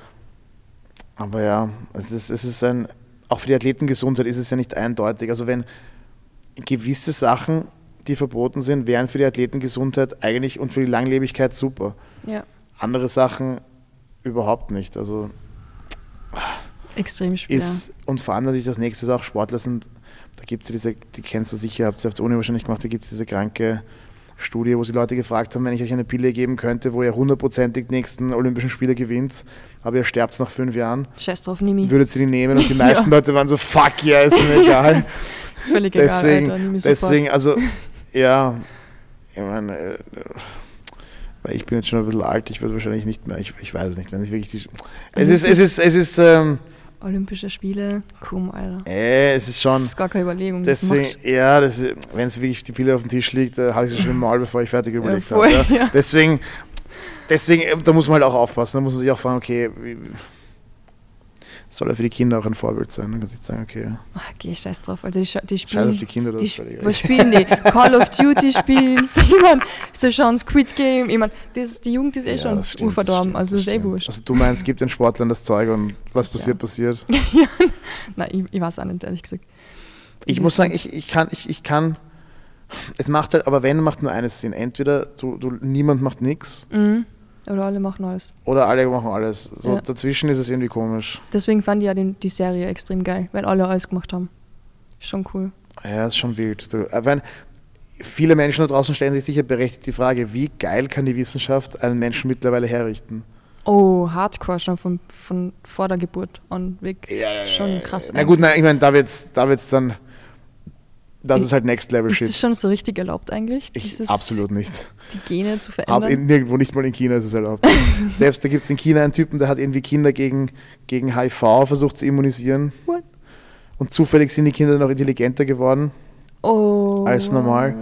Aber ja, es ist, es ist ein, auch für die Athletengesundheit ist es ja nicht eindeutig. Also wenn gewisse Sachen, die verboten sind, wären für die Athletengesundheit eigentlich und für die Langlebigkeit super. ja, Andere Sachen überhaupt nicht. Also extrem schwer. ist, und vor allem natürlich das nächste ist auch Sportler sind, da gibt es ja diese, die kennst du sicher, habt ihr auf der Uni wahrscheinlich gemacht, da gibt es diese kranke Studie, wo sie Leute gefragt haben, wenn ich euch eine Pille geben könnte, wo ihr hundertprozentig die nächsten Olympischen Spiele gewinnt, aber ihr sterbt nach fünf Jahren, Scheiß drauf, nimm ich. würdet ihr die nehmen? Und die meisten Leute waren so, fuck yeah, ist mir egal. Völlig egal, deswegen, Alter, nimm deswegen, also, ja, ich meine, äh, weil ich bin jetzt schon ein bisschen alt, ich würde wahrscheinlich nicht mehr, ich, ich weiß es nicht, wenn ich wirklich die, es ist, es ist, es ist, ähm, Olympische Spiele, komm, Alter. äh, es ist schon, Das ist gar keine Überlegung. das Deswegen, machst- ja, das, wenn es wirklich die Pille auf dem Tisch liegt, äh, habe ich sie schon im Maul, bevor ich fertig überlegt voll, habe. Ja. ja. Deswegen, deswegen, äh, da muss man halt auch aufpassen. Da muss man sich auch fragen, okay, wie, soll ja für die Kinder auch ein Vorbild sein. Dann kann ich sagen, okay, Ach, geh scheiß drauf. Also die, die scheiß spielen. auf die Kinder, das die, ist was spielen die? Call of Duty spielen sie. Ich mein, sie schauen Squid Game. Ich mein, das, die Jugend ist eh Ja, schon das das Also stimmt, ist eh das wurscht. Also du meinst, gibt den Sportlern das Zeug und was Sicher. passiert, passiert. Nein, ich, ich weiß auch nicht, ehrlich gesagt. Ich weiß muss sagen, ich, ich kann, ich, ich kann, es macht halt, aber wenn, macht nur eines Sinn. Entweder du, du, niemand macht nichts Mhm. Oder alle machen alles. oder alle machen alles. So, Ja. Dazwischen ist es irgendwie komisch. Deswegen fand ich ja den, die Serie extrem geil, weil alle alles gemacht haben. Schon cool. Ja, ist schon wild. Äh, wenn, viele Menschen da draußen stellen sich sicher berechtigt die Frage, wie geil kann die Wissenschaft einen Menschen mittlerweile herrichten? Oh, Hardcore schon von, von vor der Geburt an weg. schon krass. Na gut, nein, ich meine, da wird's, da wird's dann, das Ich- ist halt Next Level Ist Shit. das schon so richtig erlaubt eigentlich? Ich, dieses, absolut nicht. Die Gene zu Aber verändern? in, nirgendwo, nicht mal in China ist es erlaubt. Selbst da gibt es in China einen Typen, der hat irgendwie Kinder gegen, gegen HIV versucht zu immunisieren. What? Und zufällig sind die Kinder dann auch intelligenter geworden. oh. als normal.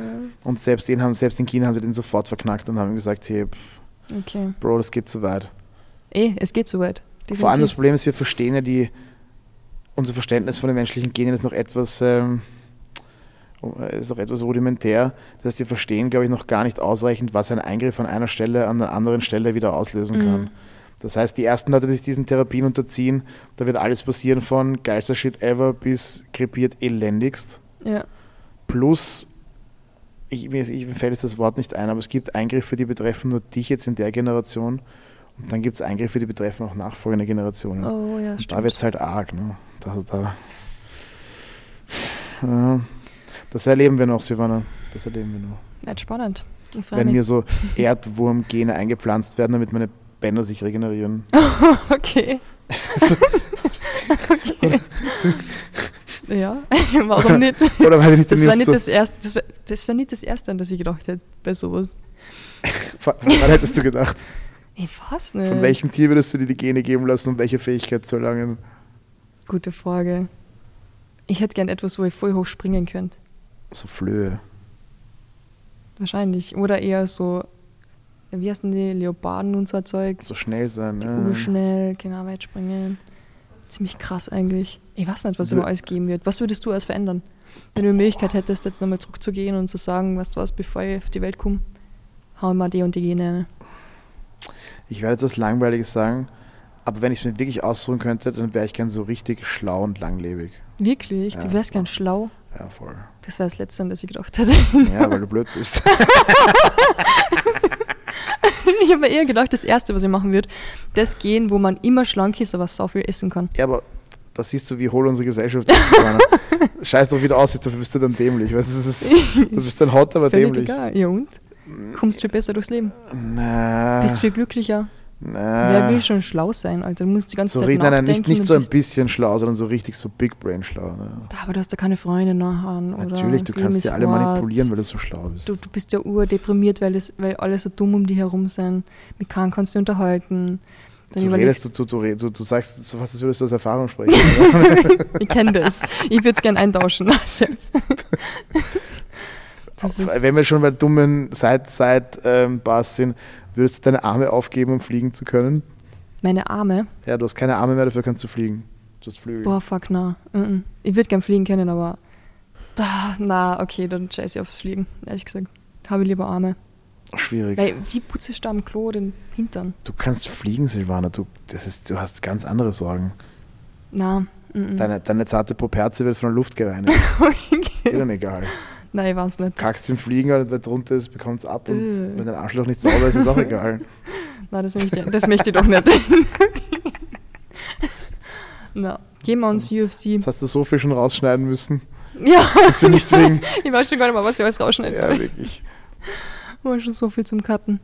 Und selbst, den haben, selbst in China haben sie den sofort verknackt und haben gesagt, hey, pff, Okay. Bro, das geht zu weit. Eh, es geht so weit. Vor allem das definitiv. Problem ist, wir verstehen ja die, unser Verständnis von den menschlichen Genen ist noch etwas, ähm, ist noch etwas rudimentär. Das heißt, wir verstehen, glaube ich, noch gar nicht ausreichend, was ein Eingriff an einer Stelle an einer anderen Stelle wieder auslösen kann. Mhm. Das heißt, die ersten Leute, die sich diesen Therapien unterziehen, da wird alles passieren von geilster Shit ever bis krepiert elendigst. Ja, Plus, ich, mir, ich, mir fällt jetzt das Wort nicht ein, aber es gibt Eingriffe, die betreffen nur dich jetzt in der Generation. Und dann gibt es Eingriffe, die betreffen auch nachfolgende Generationen. oh ja, Und da stimmt. wird es halt arg. Ne? Da, da, ja, das erleben wir noch, Silvana. Das erleben wir noch. Wird spannend. Wenn mich. mir so Erdwurmgene eingepflanzt werden, damit meine Bänder sich regenerieren. okay. okay. ja, warum nicht? Oder ich nicht, Das war nicht das erste, das war, das war nicht das erste, an das ich gedacht hätte bei sowas. Woran hättest du gedacht? Ich weiß nicht. Von welchem Tier würdest du dir die Gene geben lassen, um welche Fähigkeit zu erlangen? Gute Frage. Ich hätte gern etwas, wo ich voll hoch springen könnte. So Flöhe. Wahrscheinlich. Oder eher so, wie heißen die, Leoparden und so Zeug. So schnell sein. Ja. Urschnell, genau, weit springen. Ziemlich krass eigentlich. Ich weiß nicht, was immer alles geben wird. Was würdest du alles verändern? Wenn du die Möglichkeit hättest, jetzt nochmal zurückzugehen und zu sagen, was du was, bevor ich auf die Welt komme, hau mal die und die Gene rein. Ich werde jetzt was Langweiliges sagen, aber wenn ich es mir wirklich aussuchen könnte, dann wäre ich gern so richtig schlau und langlebig. Wirklich? Ja. Du wärst gern schlau. Ja, voll. Das wäre das Letzte, an das ich gedacht hätte. Ja, weil du blöd bist. ich habe mir eher gedacht, das Erste, was ich machen würde, das gehen, wo man immer schlank ist, aber sau viel essen kann. ja, aber da siehst du, wie hohl unsere Gesellschaft ist. Scheiß doch, wie du aussiehst, dafür bist du dann dämlich. Weißt, du, das, ist, das bist dann hot, aber Völlig dämlich. egal. Ja und? Kommst viel besser durchs Leben. Na, Bist viel glücklicher. Na. Wer will schon schlau sein, Alter? Du musst die ganze so Zeit richtig, nein, nein, nachdenken. nicht, nicht so ein bisschen schlau, sondern so richtig so Big Brain schlau. Ne? Aber du hast ja keine Freunde nachher. Natürlich, du kannst ist alle manipulieren, weil du so schlau bist. Du, du bist ja urdeprimiert, weil, das, weil alle so dumm um dich herum sind. Mit keinem kannst du unterhalten. Dann du redest, du, du, du, du, sagst so fast, als würdest du aus Erfahrung sprechen. Ich kenne das. Ich würde es gerne eintauschen. Wenn wir schon bei dummen Side-Side-Bars sind, würdest du deine Arme aufgeben, um fliegen zu können? meine Arme. Ja, du hast keine Arme mehr, dafür kannst du fliegen. Du hast Flügel. Boah, fuck, na. Mhm. Ich würde gern fliegen können, aber. Da, na, okay, dann scheiße ich aufs Fliegen, ehrlich gesagt. Habe ich lieber Arme. Schwierig. Weil, wie putze ich da am Klo den Hintern? Du kannst fliegen, Silvana. Du, das ist, du hast ganz andere Sorgen. Na, mhm. Deine, deine zarte Poperze wird von der Luft gereinigt. Ist dir okay. dann egal. Nein, ich weiß nicht. Kackst im Fliegen, und wer drunter ist, bekommt es ab. Und Äh. wenn dein Arschloch nicht sauber ist, ist es auch egal. nein, das möchte, ich, das möchte ich doch nicht. na, gehen wir uns UFC. Jetzt hast du so viel schon rausschneiden müssen, Ja, dass du nicht wegen. ich weiß schon gar nicht mal, was ich alles rausschneiden ja, soll. wirklich. War schon so viel zum Cutten.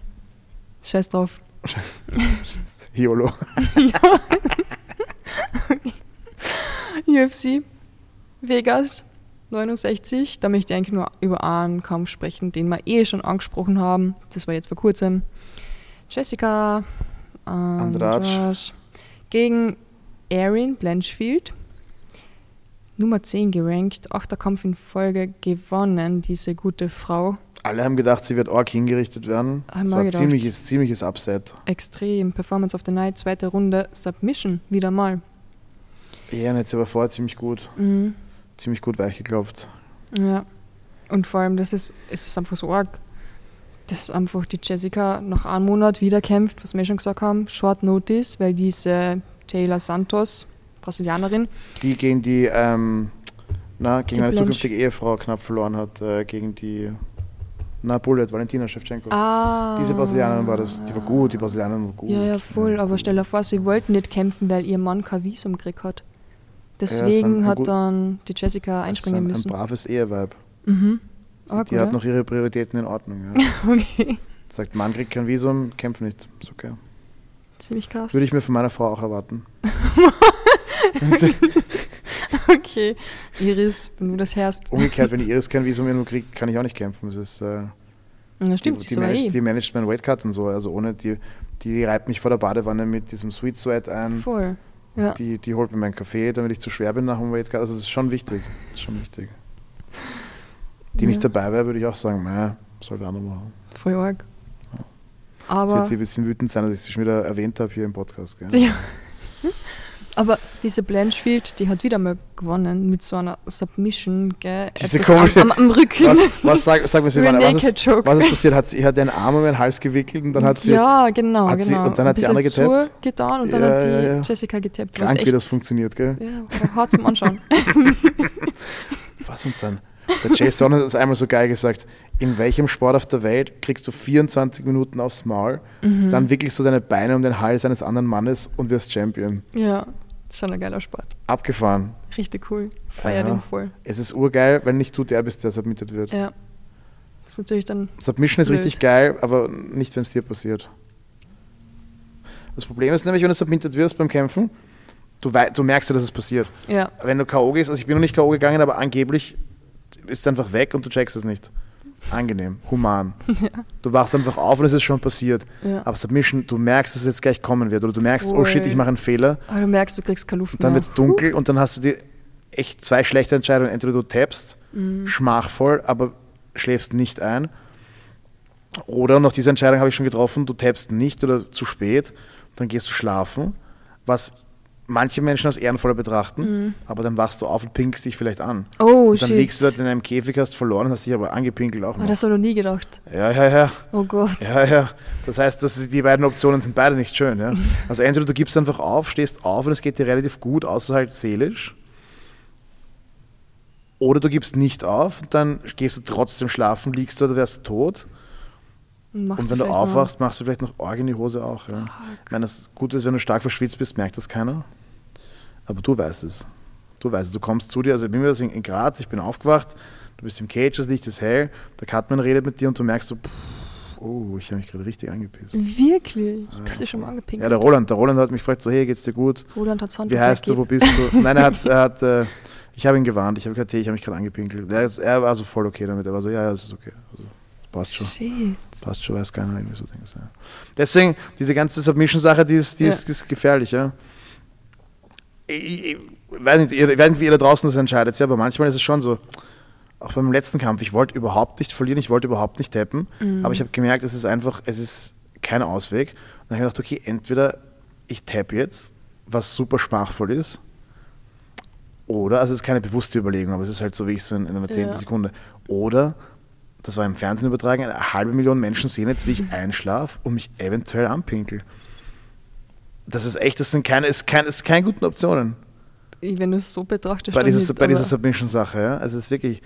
Scheiß drauf. YOLO. UFC, Vegas 69. Da möchte ich eigentlich nur über einen Kampf sprechen, den wir eh schon angesprochen haben. Das war jetzt vor kurzem. Jessica Andrade. gegen Erin Blanchfield. Nummer 10 gerankt, achter Kampf in Folge gewonnen, diese gute Frau. Alle haben gedacht, sie wird arg hingerichtet werden. Haben Das war ein gedacht. ziemliches, ziemliches Upset. Extrem. Performance of the Night, zweite Runde, Submission, wieder mal. Ja, jetzt aber vorher ziemlich gut. Mhm. Ziemlich gut weichgeklopft. Ja. Und vor allem, das ist, es ist einfach so arg. Das ist einfach die Jessica nach einem Monat wieder kämpft, was wir schon gesagt haben, Short Notice, weil diese Taylor Santos, Brasilianerin, Die gegen die, ähm, na, gegen Die eine Blanche. zukünftige Ehefrau knapp verloren hat, äh, gegen die, na, Bullet, Valentina Shevchenko. ah, Diese Brasilianerin war das, die war gut, die Brasilianerin war gut. Ja, ja, voll, aber stell dir vor, sie wollten nicht kämpfen, weil ihr Mann kein Visum gekriegt hat. Deswegen ein hat gut- dann die Jessica Das einspringen ein, müssen. Ein braves Eheweib. Mhm. Arg, Die hat oder? noch ihre Prioritäten in Ordnung. Ja. Okay. Sagt, Mann kriegt kein Visum, kämpf nicht. Ist okay. Ziemlich krass. Würde ich mir von meiner Frau auch erwarten. okay. Iris, wenn du das hörst. Umgekehrt, wenn die Iris kein Visum irgendwo kriegt, kann ich auch nicht kämpfen. Das ist, äh, Ja, stimmt, die, die, so eh. managt, die managt mein Weightcut und so. Also ohne die, die reibt mich vor der Badewanne mit diesem Sweet Sweat ein. Voll. Ja. Die, die holt mir meinen Kaffee, damit ich zu schwer bin nach dem Weightcut. Also das ist schon wichtig. Das ist schon wichtig. Die Ja. nicht dabei wäre, würde ich auch sagen, naja, soll der andere machen. Voll arg. Jetzt Aber wird sie ein bisschen wütend sein, dass ich sie schon wieder erwähnt habe hier im Podcast. Gell? ja, Aber diese Blanchfield, die hat wieder mal gewonnen mit so einer Submission, gell? Diese komische- am, am, Rücken. Was, was sag, sag mir, Rear was ist, was ist passiert? Hat sie hat den Arm um den Hals gewickelt und dann hat sie ja, genau, hat sie- genau. und dann hat die andere getappt? zugetan und dann Ja, hat die ja, ja. Jessica getappt. Krank, echt, wie das funktioniert, gell? ja, hart zum Anschauen. Was und dann? Der Jay Sonne hat es einmal so geil gesagt. In welchem Sport auf der Welt kriegst du 24 Minuten aufs Maul, Mhm. dann wickelst du deine Beine um den Hals eines anderen Mannes und wirst Champion. ja, ist schon ein geiler Sport. Abgefahren. Richtig cool. Feier den voll. Es ist urgeil, wenn nicht du der bist, der submitted wird. Ja. Das ist natürlich dann. Submission ist Blöd. richtig geil, aber nicht, wenn es dir passiert. Das Problem ist nämlich, wenn du submitted wirst beim Kämpfen, du, du merkst ja, dass es passiert. Ja. Wenn du K.O. gehst, also ich bin noch nicht K.O. gegangen, aber angeblich ist es einfach weg und du checkst es nicht. Angenehm, human. Du wachst einfach auf und es ist schon passiert. ja. Aber Submission, du merkst, dass es jetzt gleich kommen wird. Oder du merkst, oh shit, Voll. ich mache einen Fehler. Aber du merkst, du kriegst keine Luft Dann wird es dunkel und dann hast du die echt zwei schlechte Entscheidungen. Entweder du tappst, Mhm. schmachvoll, aber schläfst nicht ein. Oder, auch diese Entscheidung habe ich schon getroffen, du tappst nicht oder zu spät, dann gehst du schlafen, was manche Menschen als ehrenvoller betrachten, aber dann wachst du auf und pinkelst dich vielleicht an. Mhm. Oh, Und dann shit. liegst du dort in einem Käfig, hast verloren, hast dich aber angepinkelt auch oh, noch. das habe ich noch nie gedacht. Ja, ja, ja. Oh Gott. Ja, ja. Das heißt, dass die beiden Optionen sind beide nicht schön. Ja? Also entweder du gibst einfach auf, stehst auf und es geht dir relativ gut, außer halt seelisch. Oder du gibst nicht auf, und dann gehst du trotzdem schlafen, liegst du oder wärst du tot. Und, und wenn du noch- aufwachst, machst du vielleicht noch Org in die Hose auch. Ja. Ich meine, das Gute ist, wenn du stark verschwitzt bist, merkt das keiner. Aber du weißt es. Du weißt es. Du kommst zu dir, also mir war es in, Graz, ich bin aufgewacht, du bist im Cage, das Licht ist hell, der Cutman redet mit dir und du merkst so, pff, oh, ich habe mich gerade richtig angepisst. Wirklich? Das ist schon mal Ja, angepinkelt. der Roland, der Roland hat mich gefragt, so, hey, geht's dir gut? Roland hat Sound Wie heißt du, wo bist du? Nein, er hat, er hat äh, ich habe ihn gewarnt, ich habe gesagt, hey, ich habe mich gerade angepinkelt. Er, er war so voll okay damit, er war so, ja, ja, das ist okay. Also, passt schon. Shit. Passt schon, weiß keiner irgendwie so Dings. Ja. Deswegen, diese ganze Submission-Sache, die ist, die, ist, Ja. die ist gefährlich, ja. Ich, ich, weiß nicht, ich weiß nicht, wie ihr da draußen das entscheidet, ja, aber manchmal ist es schon so, auch beim letzten Kampf, ich wollte überhaupt nicht verlieren, ich wollte überhaupt nicht tappen, Mhm. aber ich habe gemerkt, es ist einfach, es ist kein Ausweg. Und dann habe ich gedacht, okay, entweder ich tappe jetzt, was super schmachvoll ist, oder, also es ist keine bewusste Überlegung, aber es ist halt so, wie ich so in, in einer zehnten Ja. Sekunde. Oder, das war im Fernsehen übertragen, eine halbe Million Menschen sehen jetzt, wie ich einschlafe und mich eventuell anpinkel. Das ist echt, das sind keine, ist kein, ist keine guten Optionen Wenn du es so betrachtest, bei dieser, nicht, bei dieser Submission-Sache. Ja? Also es ist wirklich,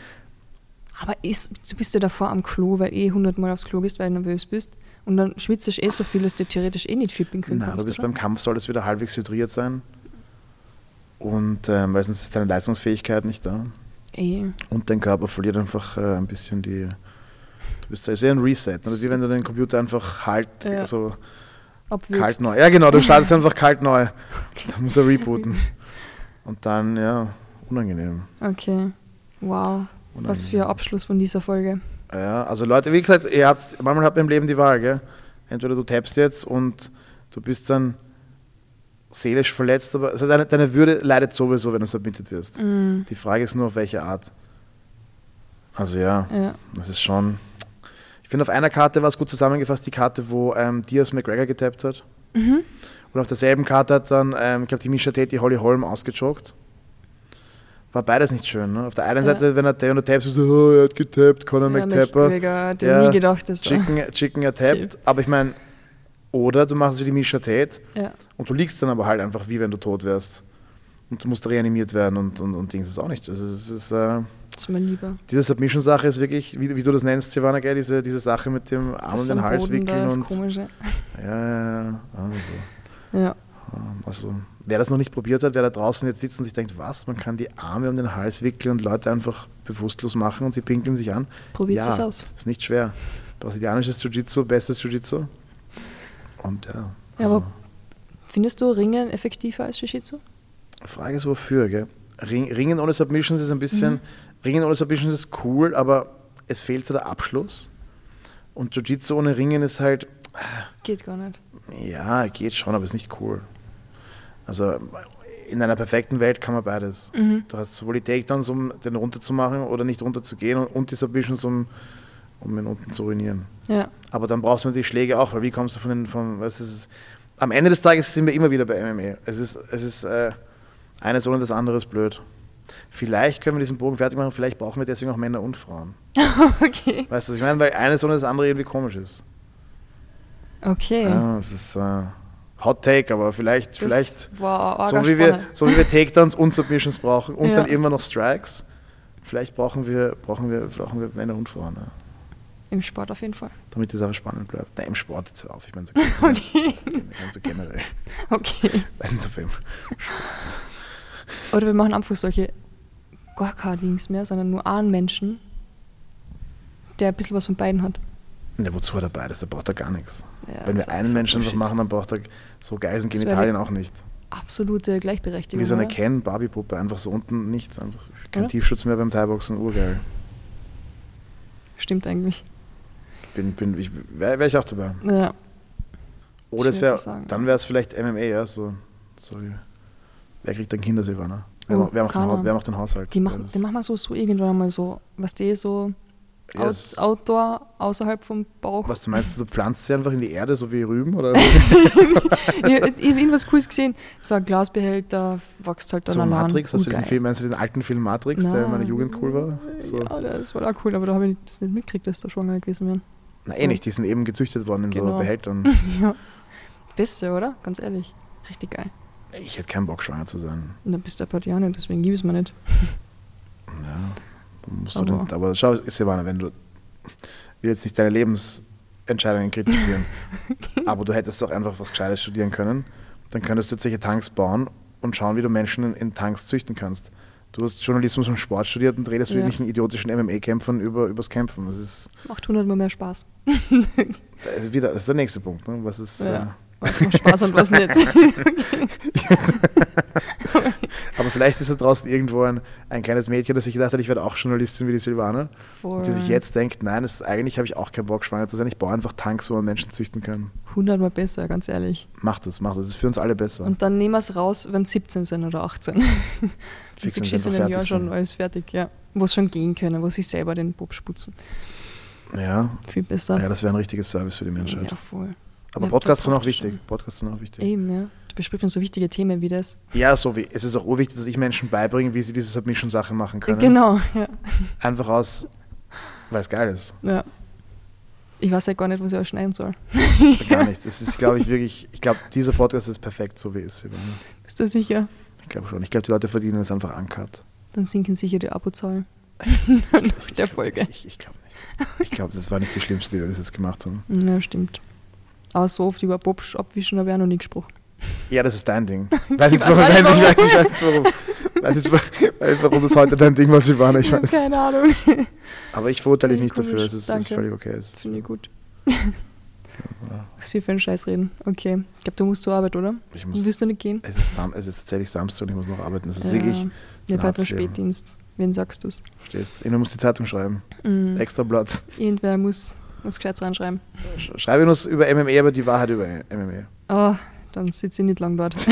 aber ist, du bist ja davor am Klo, weil eh hundertmal aufs Klo gehst, weil du nervös bist. Und dann schwitzt du eh so viel, dass du theoretisch eh nicht viel pinkeln na, du kannst. bist oder? beim Kampf, soll es wieder halbwegs hydriert sein. Und ähm, weil sonst ist deine Leistungsfähigkeit nicht da. Eh. Und dein Körper verliert einfach äh, ein bisschen die. Du bist da ist eher ein Reset. Oder wie wenn du den Computer einfach halt Ja. so Abwürgst. kalt neu. Ja, genau, du startest einfach kalt neu. Dann muss er rebooten. Und dann, ja, unangenehm. Okay. Wow. Was für ein Abschluss von dieser Folge. Ja, also Leute, wie gesagt, ihr habt, manchmal habt ihr im Leben die Wahl, gell? Entweder du tappst jetzt und du bist dann seelisch verletzt, aber also deine, deine Würde leidet sowieso, wenn du submitted wirst. Mm, Die Frage ist nur, auf welche Art. Also ja, ja. das ist schon. Ich finde, auf einer Karte war es gut zusammengefasst, die Karte, wo ähm, Diaz McGregor getappt hat. Mhm. Und auf derselben Karte hat dann, ähm, ich glaube, die Misha Tate die Holly Holm ausgejoggt. War beides nicht schön. Ne? Auf der einen Ja. Seite, wenn er der tappt, so, oh, er hat getappt, Conor Ja, McTapper. McGregor, hätte Ja, nie gedacht, dass. Chicken, Chicken er tappt. Aber ich meine, oder du machst wie die Misha Tate Ja. und du liegst dann aber halt einfach wie wenn du tot wärst. Und du musst reanimiert werden und, und, und Dings ist auch nicht. Also es ist, äh, Das ist lieber. diese Submission-Sache ist wirklich, wie, wie du das nennst, Silvana, gell, diese, diese Sache mit dem Arm Das um den Hals Boden da, wickeln das und. Komische. Ja, ja, ja. Also, Ja. also, wer das noch nicht probiert hat, wer da draußen jetzt sitzt und sich denkt, was, man kann die Arme um den Hals wickeln und Leute einfach bewusstlos machen und sie pinkeln sich an. Probiert ja, es aus. Ist nicht schwer. Brasilianisches Jiu-Jitsu, bestes Jiu-Jitsu. Und ja. Ja, Also, aber findest du Ringen effektiver als Jiu-Jitsu? Frage ist wofür, gell? Ring, Ringen ohne Submissions ist ein bisschen, Mhm. Ringen ohne Submissions ist cool, aber es fehlt so der Abschluss. Und Jiu-Jitsu ohne Ringen ist halt, Geht gar nicht. ja, geht schon, aber ist nicht cool. Also in einer perfekten Welt kann man beides. Mhm. Du hast sowohl die Takedowns, um den runterzumachen oder nicht runterzugehen und, und die Submissions, um, um ihn unten zu ruinieren. Ja. Aber dann brauchst du die Schläge auch, weil wie kommst du von den, von, was ist am Ende des Tages sind wir immer wieder bei MMA. Es ist, es ist äh, eines ohne das andere ist blöd. Vielleicht können wir diesen Bogen fertig machen, vielleicht brauchen wir deswegen auch Männer und Frauen. okay. Weißt du, was ich meine? Weil eines ohne das andere irgendwie komisch ist. Okay. Ja, es ist äh, Hot Take, aber vielleicht, Das vielleicht war so wie, wir, so wie wir Takedowns und Submissions brauchen und Ja. dann immer noch Strikes, vielleicht brauchen wir, brauchen wir, brauchen wir Männer und Frauen, ja. Im Sport auf jeden Fall. damit die Sache spannend bleibt. Nein, im Sport jetzt auf, ich meine so meine so generell. Okay. Weiß nicht, auf wem. Oder wir machen einfach solche gar keine Dings mehr, sondern nur einen Menschen, der ein bisschen was von beiden hat. Ja, wozu hat er beides? Der braucht er gar nichts. Ja, Wenn das wir einen Menschen Bullshit. machen, dann braucht er so geil sind Das Genitalien auch nicht. Absolute Gleichberechtigung. Wie so eine oder? Ken Barbie-Puppe, einfach so unten nichts. Einfach kein Oder? Tiefschutz mehr beim Thai-Boxen, urgeil. Stimmt eigentlich. Bin, bin, ich, Wäre wär ich auch dabei. Ja. Oder es wär, dann wäre es vielleicht MMA, ja, so, so wie, wer kriegt dann Kinder, Silvana? Wer, Oh, wer, macht den Haus, wer macht den Haushalt? Die machen, die machen wir so, so irgendwann mal so, was die so Ja, out, es- Outdoor außerhalb vom Bauch. Was du meinst, du pflanzt sie einfach in die Erde, so wie Rüben? Oder ich habe irgendwas Cooles gesehen. So ein Glasbehälter wächst halt dann so allein. Matrix? Hast du diesen. Film, meinst du den alten Film Matrix, der in meiner Nein. Jugend cool war? So. Ja, das war auch cool, aber da habe ich das nicht mitgekriegt, dass da schwanger gewesen wären. Na so. eh nicht, die sind eben gezüchtet worden in so Genau. Behältern. ja. Beste, oder? Ganz ehrlich. Richtig geil. Ich hätte keinen Bock, schwanger zu sein. Und dann bist du ein paar Jahre, deswegen liebe ich es mir nicht. Ja, du musst Aber- aber, den, aber schau, Silvana, wenn du, ich will jetzt nicht deine Lebensentscheidungen kritisieren, aber du hättest doch einfach was Gescheites studieren können, dann könntest du jetzt solche Tanks bauen und schauen, wie du Menschen in, in Tanks züchten kannst. Du hast Journalismus und Sport studiert und redest mit Ja. irgendwelchen idiotischen MMA-Kämpfern über, übers Kämpfen. Das ist, Macht hundertmal mehr Spaß. das ist wieder das ist der nächste Punkt. Ne? Was ist, Ja. äh, Was macht Spaß und was nicht. aber vielleicht ist da draußen irgendwo ein, ein kleines Mädchen, das sich gedacht hat, ich werde auch Journalistin wie die Silvana. Und die sich jetzt denkt, nein, das, eigentlich habe ich auch keinen Bock, schwanger zu sein. Ich baue einfach Tanks, wo man Menschen züchten kann. Hundertmal besser, ganz ehrlich. Mach das, mach das. Das ist für uns alle besser. Und dann nehmen wir es raus, wenn 17 sind oder 18. Fix, sie einfach einem Jahr schon alles fertig, ja. Wo es schon gehen können, wo sie selber den Bob sputzen. Ja, Viel besser. ja, das wäre ein richtiges Service für die Menschheit. Ja, voll. Aber Ja, Podcasts sind auch wichtig. schon. Podcasts sind auch wichtig. Eben, ja. Da bespricht man so wichtige Themen wie das. Ja, so wie. Es ist auch urwichtig, dass ich Menschen beibringe, wie sie diese Submission-Sachen machen können. Genau, ja. Einfach aus, weil es geil ist. ja. Ich weiß ja gar nicht, was ich alles schneiden soll. Gar nichts. Es ist, glaube ich, wirklich. Ich glaube, dieser Podcast ist perfekt, so wie es ist. Ist das sicher? Ich glaube schon. Ich glaube, die Leute verdienen es einfach uncut. Dann sinken sicher die Abozahlen. Nach der Folge. Ich, ich glaube nicht. Ich glaube, das war nicht die schlimmste, die wir bis jetzt gemacht haben. Ja, stimmt. Aber so oft über Bob abwischen habe ich auch noch nie gesprochen. Ja, das ist dein Ding. Weiß nicht, weiß warum, nicht ich weiß nicht, ich weiß nicht warum. Weiß nicht, weiß warum das heute dein Ding war, Silvana. Ich weiß. Keine Ahnung. Aber ich verurteile dich nicht dafür. komisch. Es ist, es ist Danke. völlig okay. Es ist, Finde ich gut. Was viel für einen Scheiß reden. Okay. Ich glaube, du musst zur Arbeit, oder? ich muss, Willst du nicht gehen? es, ist Sam, es ist tatsächlich Samstag und ich muss noch arbeiten. Es ist Ja. wirklich, Ja, ein bald noch hartes Leben. Spätdienst. Wen sagst du's? verstehst du? Du musst die Zeitung schreiben. Mhm. Extra Platz. Irgendwer muss was Gescheites reinschreiben. Sch- Schreibe nur über MMA, aber die Wahrheit über MMA. Oh, dann sitze ich nicht lang dort.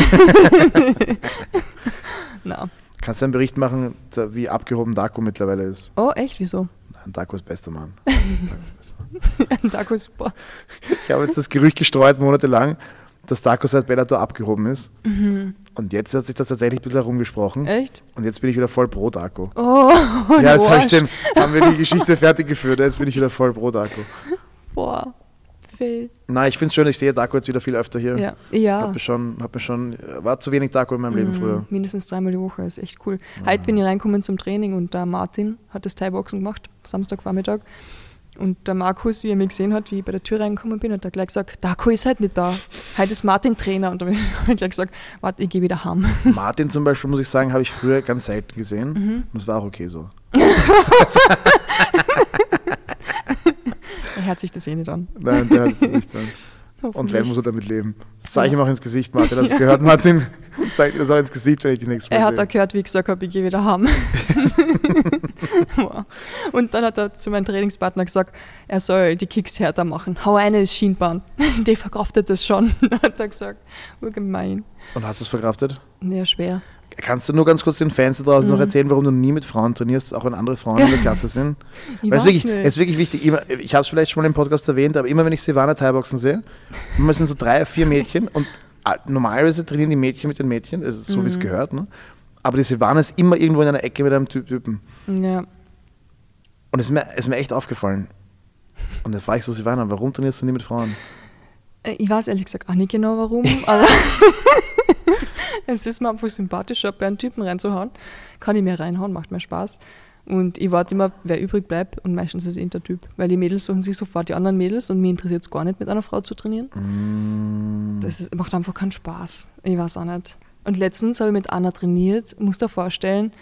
Na. Kannst du einen Bericht machen, wie abgehoben Daco mittlerweile ist? Oh, echt? Wieso? Nein, Daco ist bester Mann. Daco ist super. Ich habe jetzt das Gerücht gestreut, monatelang, dass Daco seit Bellator abgehoben ist. Mhm. Und jetzt hat sich das tatsächlich ein bisschen herumgesprochen. Echt? Und jetzt bin ich wieder voll pro Daco. Oh, Ja, jetzt, hab ich den, jetzt haben wir die Geschichte fertig geführt. Jetzt bin ich wieder voll pro Daco. Boah, fail. Nein, ich finde es schön, ich sehe Daco jetzt wieder viel öfter hier. Ja, ja. Hab mir schon, hab mir schon, war zu wenig Daco in meinem Leben Mhm, früher. Mindestens dreimal die Woche, ist echt cool. Heute bin ich reingekommen zum Training und der Martin hat das Thai-Boxen gemacht, Samstagvormittag. Und der Markus, wie er mich gesehen hat, wie ich bei der Tür reingekommen bin, hat er gleich gesagt, Darko ist halt nicht da. Heute ist Martin Trainer. Und dann habe ich gleich gesagt, warte, ich gehe wieder heim. Martin zum Beispiel, muss ich sagen, habe ich früher ganz selten gesehen. Mhm. Und es war auch okay so. Er hört sich das eh nicht an. Nein, der hat es nicht an. Und wenn muss er damit leben. Das zeige ich ihm auch ins Gesicht, Martin. Hast du gehört, Martin? Zeig dir das auch ins Gesicht, wenn ich die nächste Mal Er hat auch gehört, wie ich gesagt habe, ich gehe wieder heim. Wow. und dann hat er zu meinem Trainingspartner gesagt, er soll die Kicks härter machen. Hau eine ist Schienbahn. Die verkraftet das schon, hat er gesagt. Urgemein. Und hast du es verkraftet? Ja, schwer. Kannst du nur ganz kurz den Fans da draußen Mhm. noch erzählen, warum du nie mit Frauen trainierst, auch wenn andere Frauen in der Klasse sind? Ich Weil es, weiß wirklich, nicht. es ist wirklich wichtig. Immer, ich habe es vielleicht schon mal im Podcast erwähnt, aber immer wenn ich Silvana Thai-Boxen sehe, immer sind so drei, vier Mädchen und ah, normalerweise trainieren die Mädchen mit den Mädchen, also so Mhm. wie es gehört. Ne? Aber die Silvana ist immer irgendwo in einer Ecke mit einem Ty- Typen. ja. Und es ist mir, es ist mir echt aufgefallen. Und dann frage ich so Silvana, warum trainierst du nie mit Frauen? Äh, Ich weiß ehrlich gesagt auch nicht genau warum, aber es ist mir einfach sympathischer, bei einen Typen reinzuhauen. Kann ich mir reinhauen, macht mir Spaß. Und ich warte immer, wer übrig bleibt und meistens ist es eh der Typ. Weil die Mädels suchen sich sofort die anderen Mädels und mir interessiert es gar nicht, mit einer Frau zu trainieren. Mm, Das ist, macht einfach keinen Spaß. Ich weiß auch nicht. Und letztens habe ich mit Anna trainiert, musst dir vorstellen.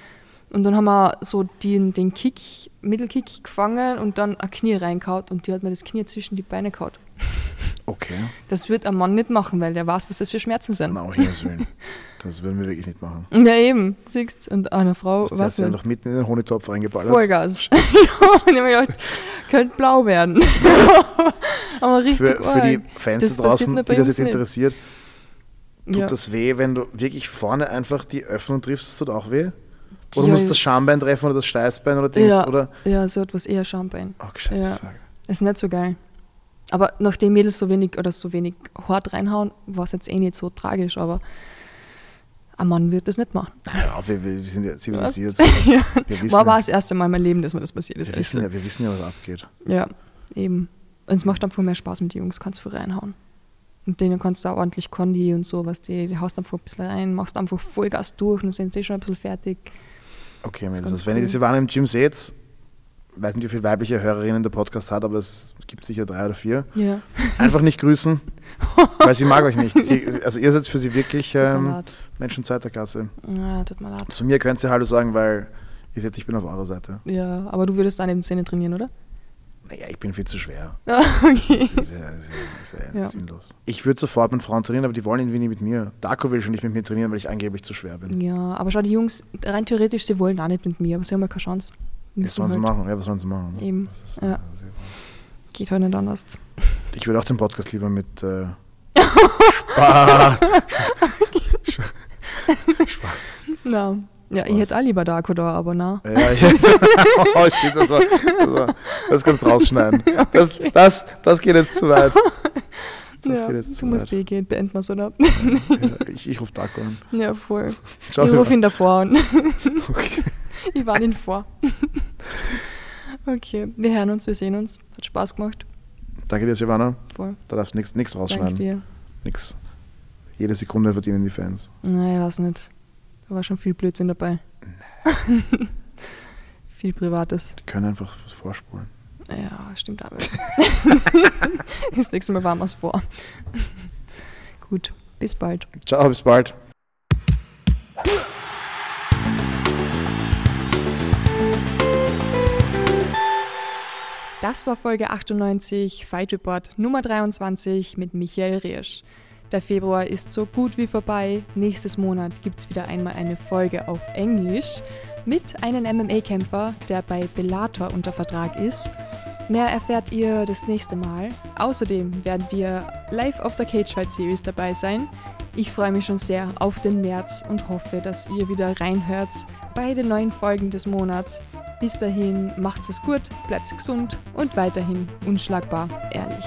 Und dann haben wir so den, den Kick, Mittelkick gefangen und dann ein Knie reingehaut und die hat mir das Knie zwischen die Beine gehaut. okay. Das wird ein Mann nicht machen, weil der weiß, was das für Schmerzen sind. Na, Willen. Das würden wir wirklich nicht machen. Ja, eben, siehst Und eine Frau, Du hast einfach mitten in den Honigtopf reingeballert. Vollgas. und ich habe gedacht, könnte blau werden. Aber richtig Für, für die. Fans Das da draußen, die das jetzt nicht. interessiert, tut ja. das weh, wenn du wirklich vorne einfach die Öffnung triffst, das tut auch weh? Oder Ja, musst du das Schambein treffen oder das Steißbein oder Dings? ja, Oder? ja, so etwas eher Schambein. Oh, scheiße Ja. Frage. Ist nicht so geil. Aber nachdem Mädels so wenig oder so wenig hart reinhauen, war es jetzt eh nicht so tragisch, aber ein Mann wird das nicht machen. Ja, wir, wir sind ja zivilisiert. ja. Wissen, War aber das erste Mal in meinem Leben, dass mir das passiert ist. wir, wissen ja, wir wissen ja, was abgeht. Ja, eben. Und es macht dann viel mehr Spaß mit den Jungs, kannst du reinhauen. Und denen kannst du auch ordentlich Kondi und so, was die, die haust einfach ein bisschen rein, machst einfach Vollgas durch und dann sind sie schon ein bisschen fertig. Okay, Das Mädels, ganz also wenn ihr cool. die Silvana im Gym seht, weiß nicht, wie viele weibliche Hörerinnen der Podcast hat, aber es gibt sicher drei oder vier. Ja. Einfach nicht grüßen, weil sie mag euch nicht. Sie, also ihr seid für sie wirklich ähm. Menschen zweiter Klasse. Ja, tut mir leid. Zu mir könnt ihr Hallo sagen, weil ihr seht, ich bin auf eurer Seite. Ja, aber du würdest dann in Szene trainieren, oder? Naja, ich bin viel zu schwer. Okay. Das ist ja, das ist ja, sinnlos. Ich würde sofort mit Frauen trainieren, aber die wollen irgendwie nie mit mir. Darko will schon nicht mit mir trainieren, weil ich angeblich zu schwer bin. Ja, aber schau, die Jungs, rein theoretisch, sie wollen auch nicht mit mir, aber sie haben ja keine Chance. Was sollen sie machen? Ja, was sollen sie machen? Eben, Das ist, ja. Geht halt nicht anders. Ich würde auch den Podcast lieber mit äh, Spaß. Spaß. Na. Ja, ich Was? hätte auch lieber Darko da, aber na. Ja, jetzt. oh shit, das war, das war. Das kannst du rausschneiden. Das, das, das geht jetzt zu weit. Das ja, geht jetzt du zu musst weit. eh gehen, beenden wir es, oder? Ja, ich ich rufe Darko an. Ja, voll. Schau ich rufe ihn davor an. Okay. ich warne ihn vor. okay, wir hören uns, wir sehen uns. Hat Spaß gemacht. Danke dir, Silvana. Voll. Da darfst du nichts Danke rausschneiden. dir. Nix. Jede Sekunde verdienen die Fans. Na, ich weiß nicht. Da war schon viel Blödsinn dabei. viel Privates. Die können einfach vorspulen. Ja, stimmt aber. das nächste Mal warm was vor. Gut, bis bald. Ciao, bis bald. Das war Folge 98, Fight Report Nummer 23 mit Michael Riersch. Der Februar ist so gut wie vorbei. Nächstes Monat gibt es wieder einmal eine Folge auf Englisch mit einem MMA-Kämpfer, der bei Bellator unter Vertrag ist. Mehr erfährt ihr das nächste Mal. Außerdem werden wir live auf der Cage Fight Series dabei sein. Ich freue mich schon sehr auf den März und hoffe, dass ihr wieder reinhört bei den neuen Folgen des Monats. Bis dahin macht's es gut, bleibt gesund und weiterhin unschlagbar ehrlich.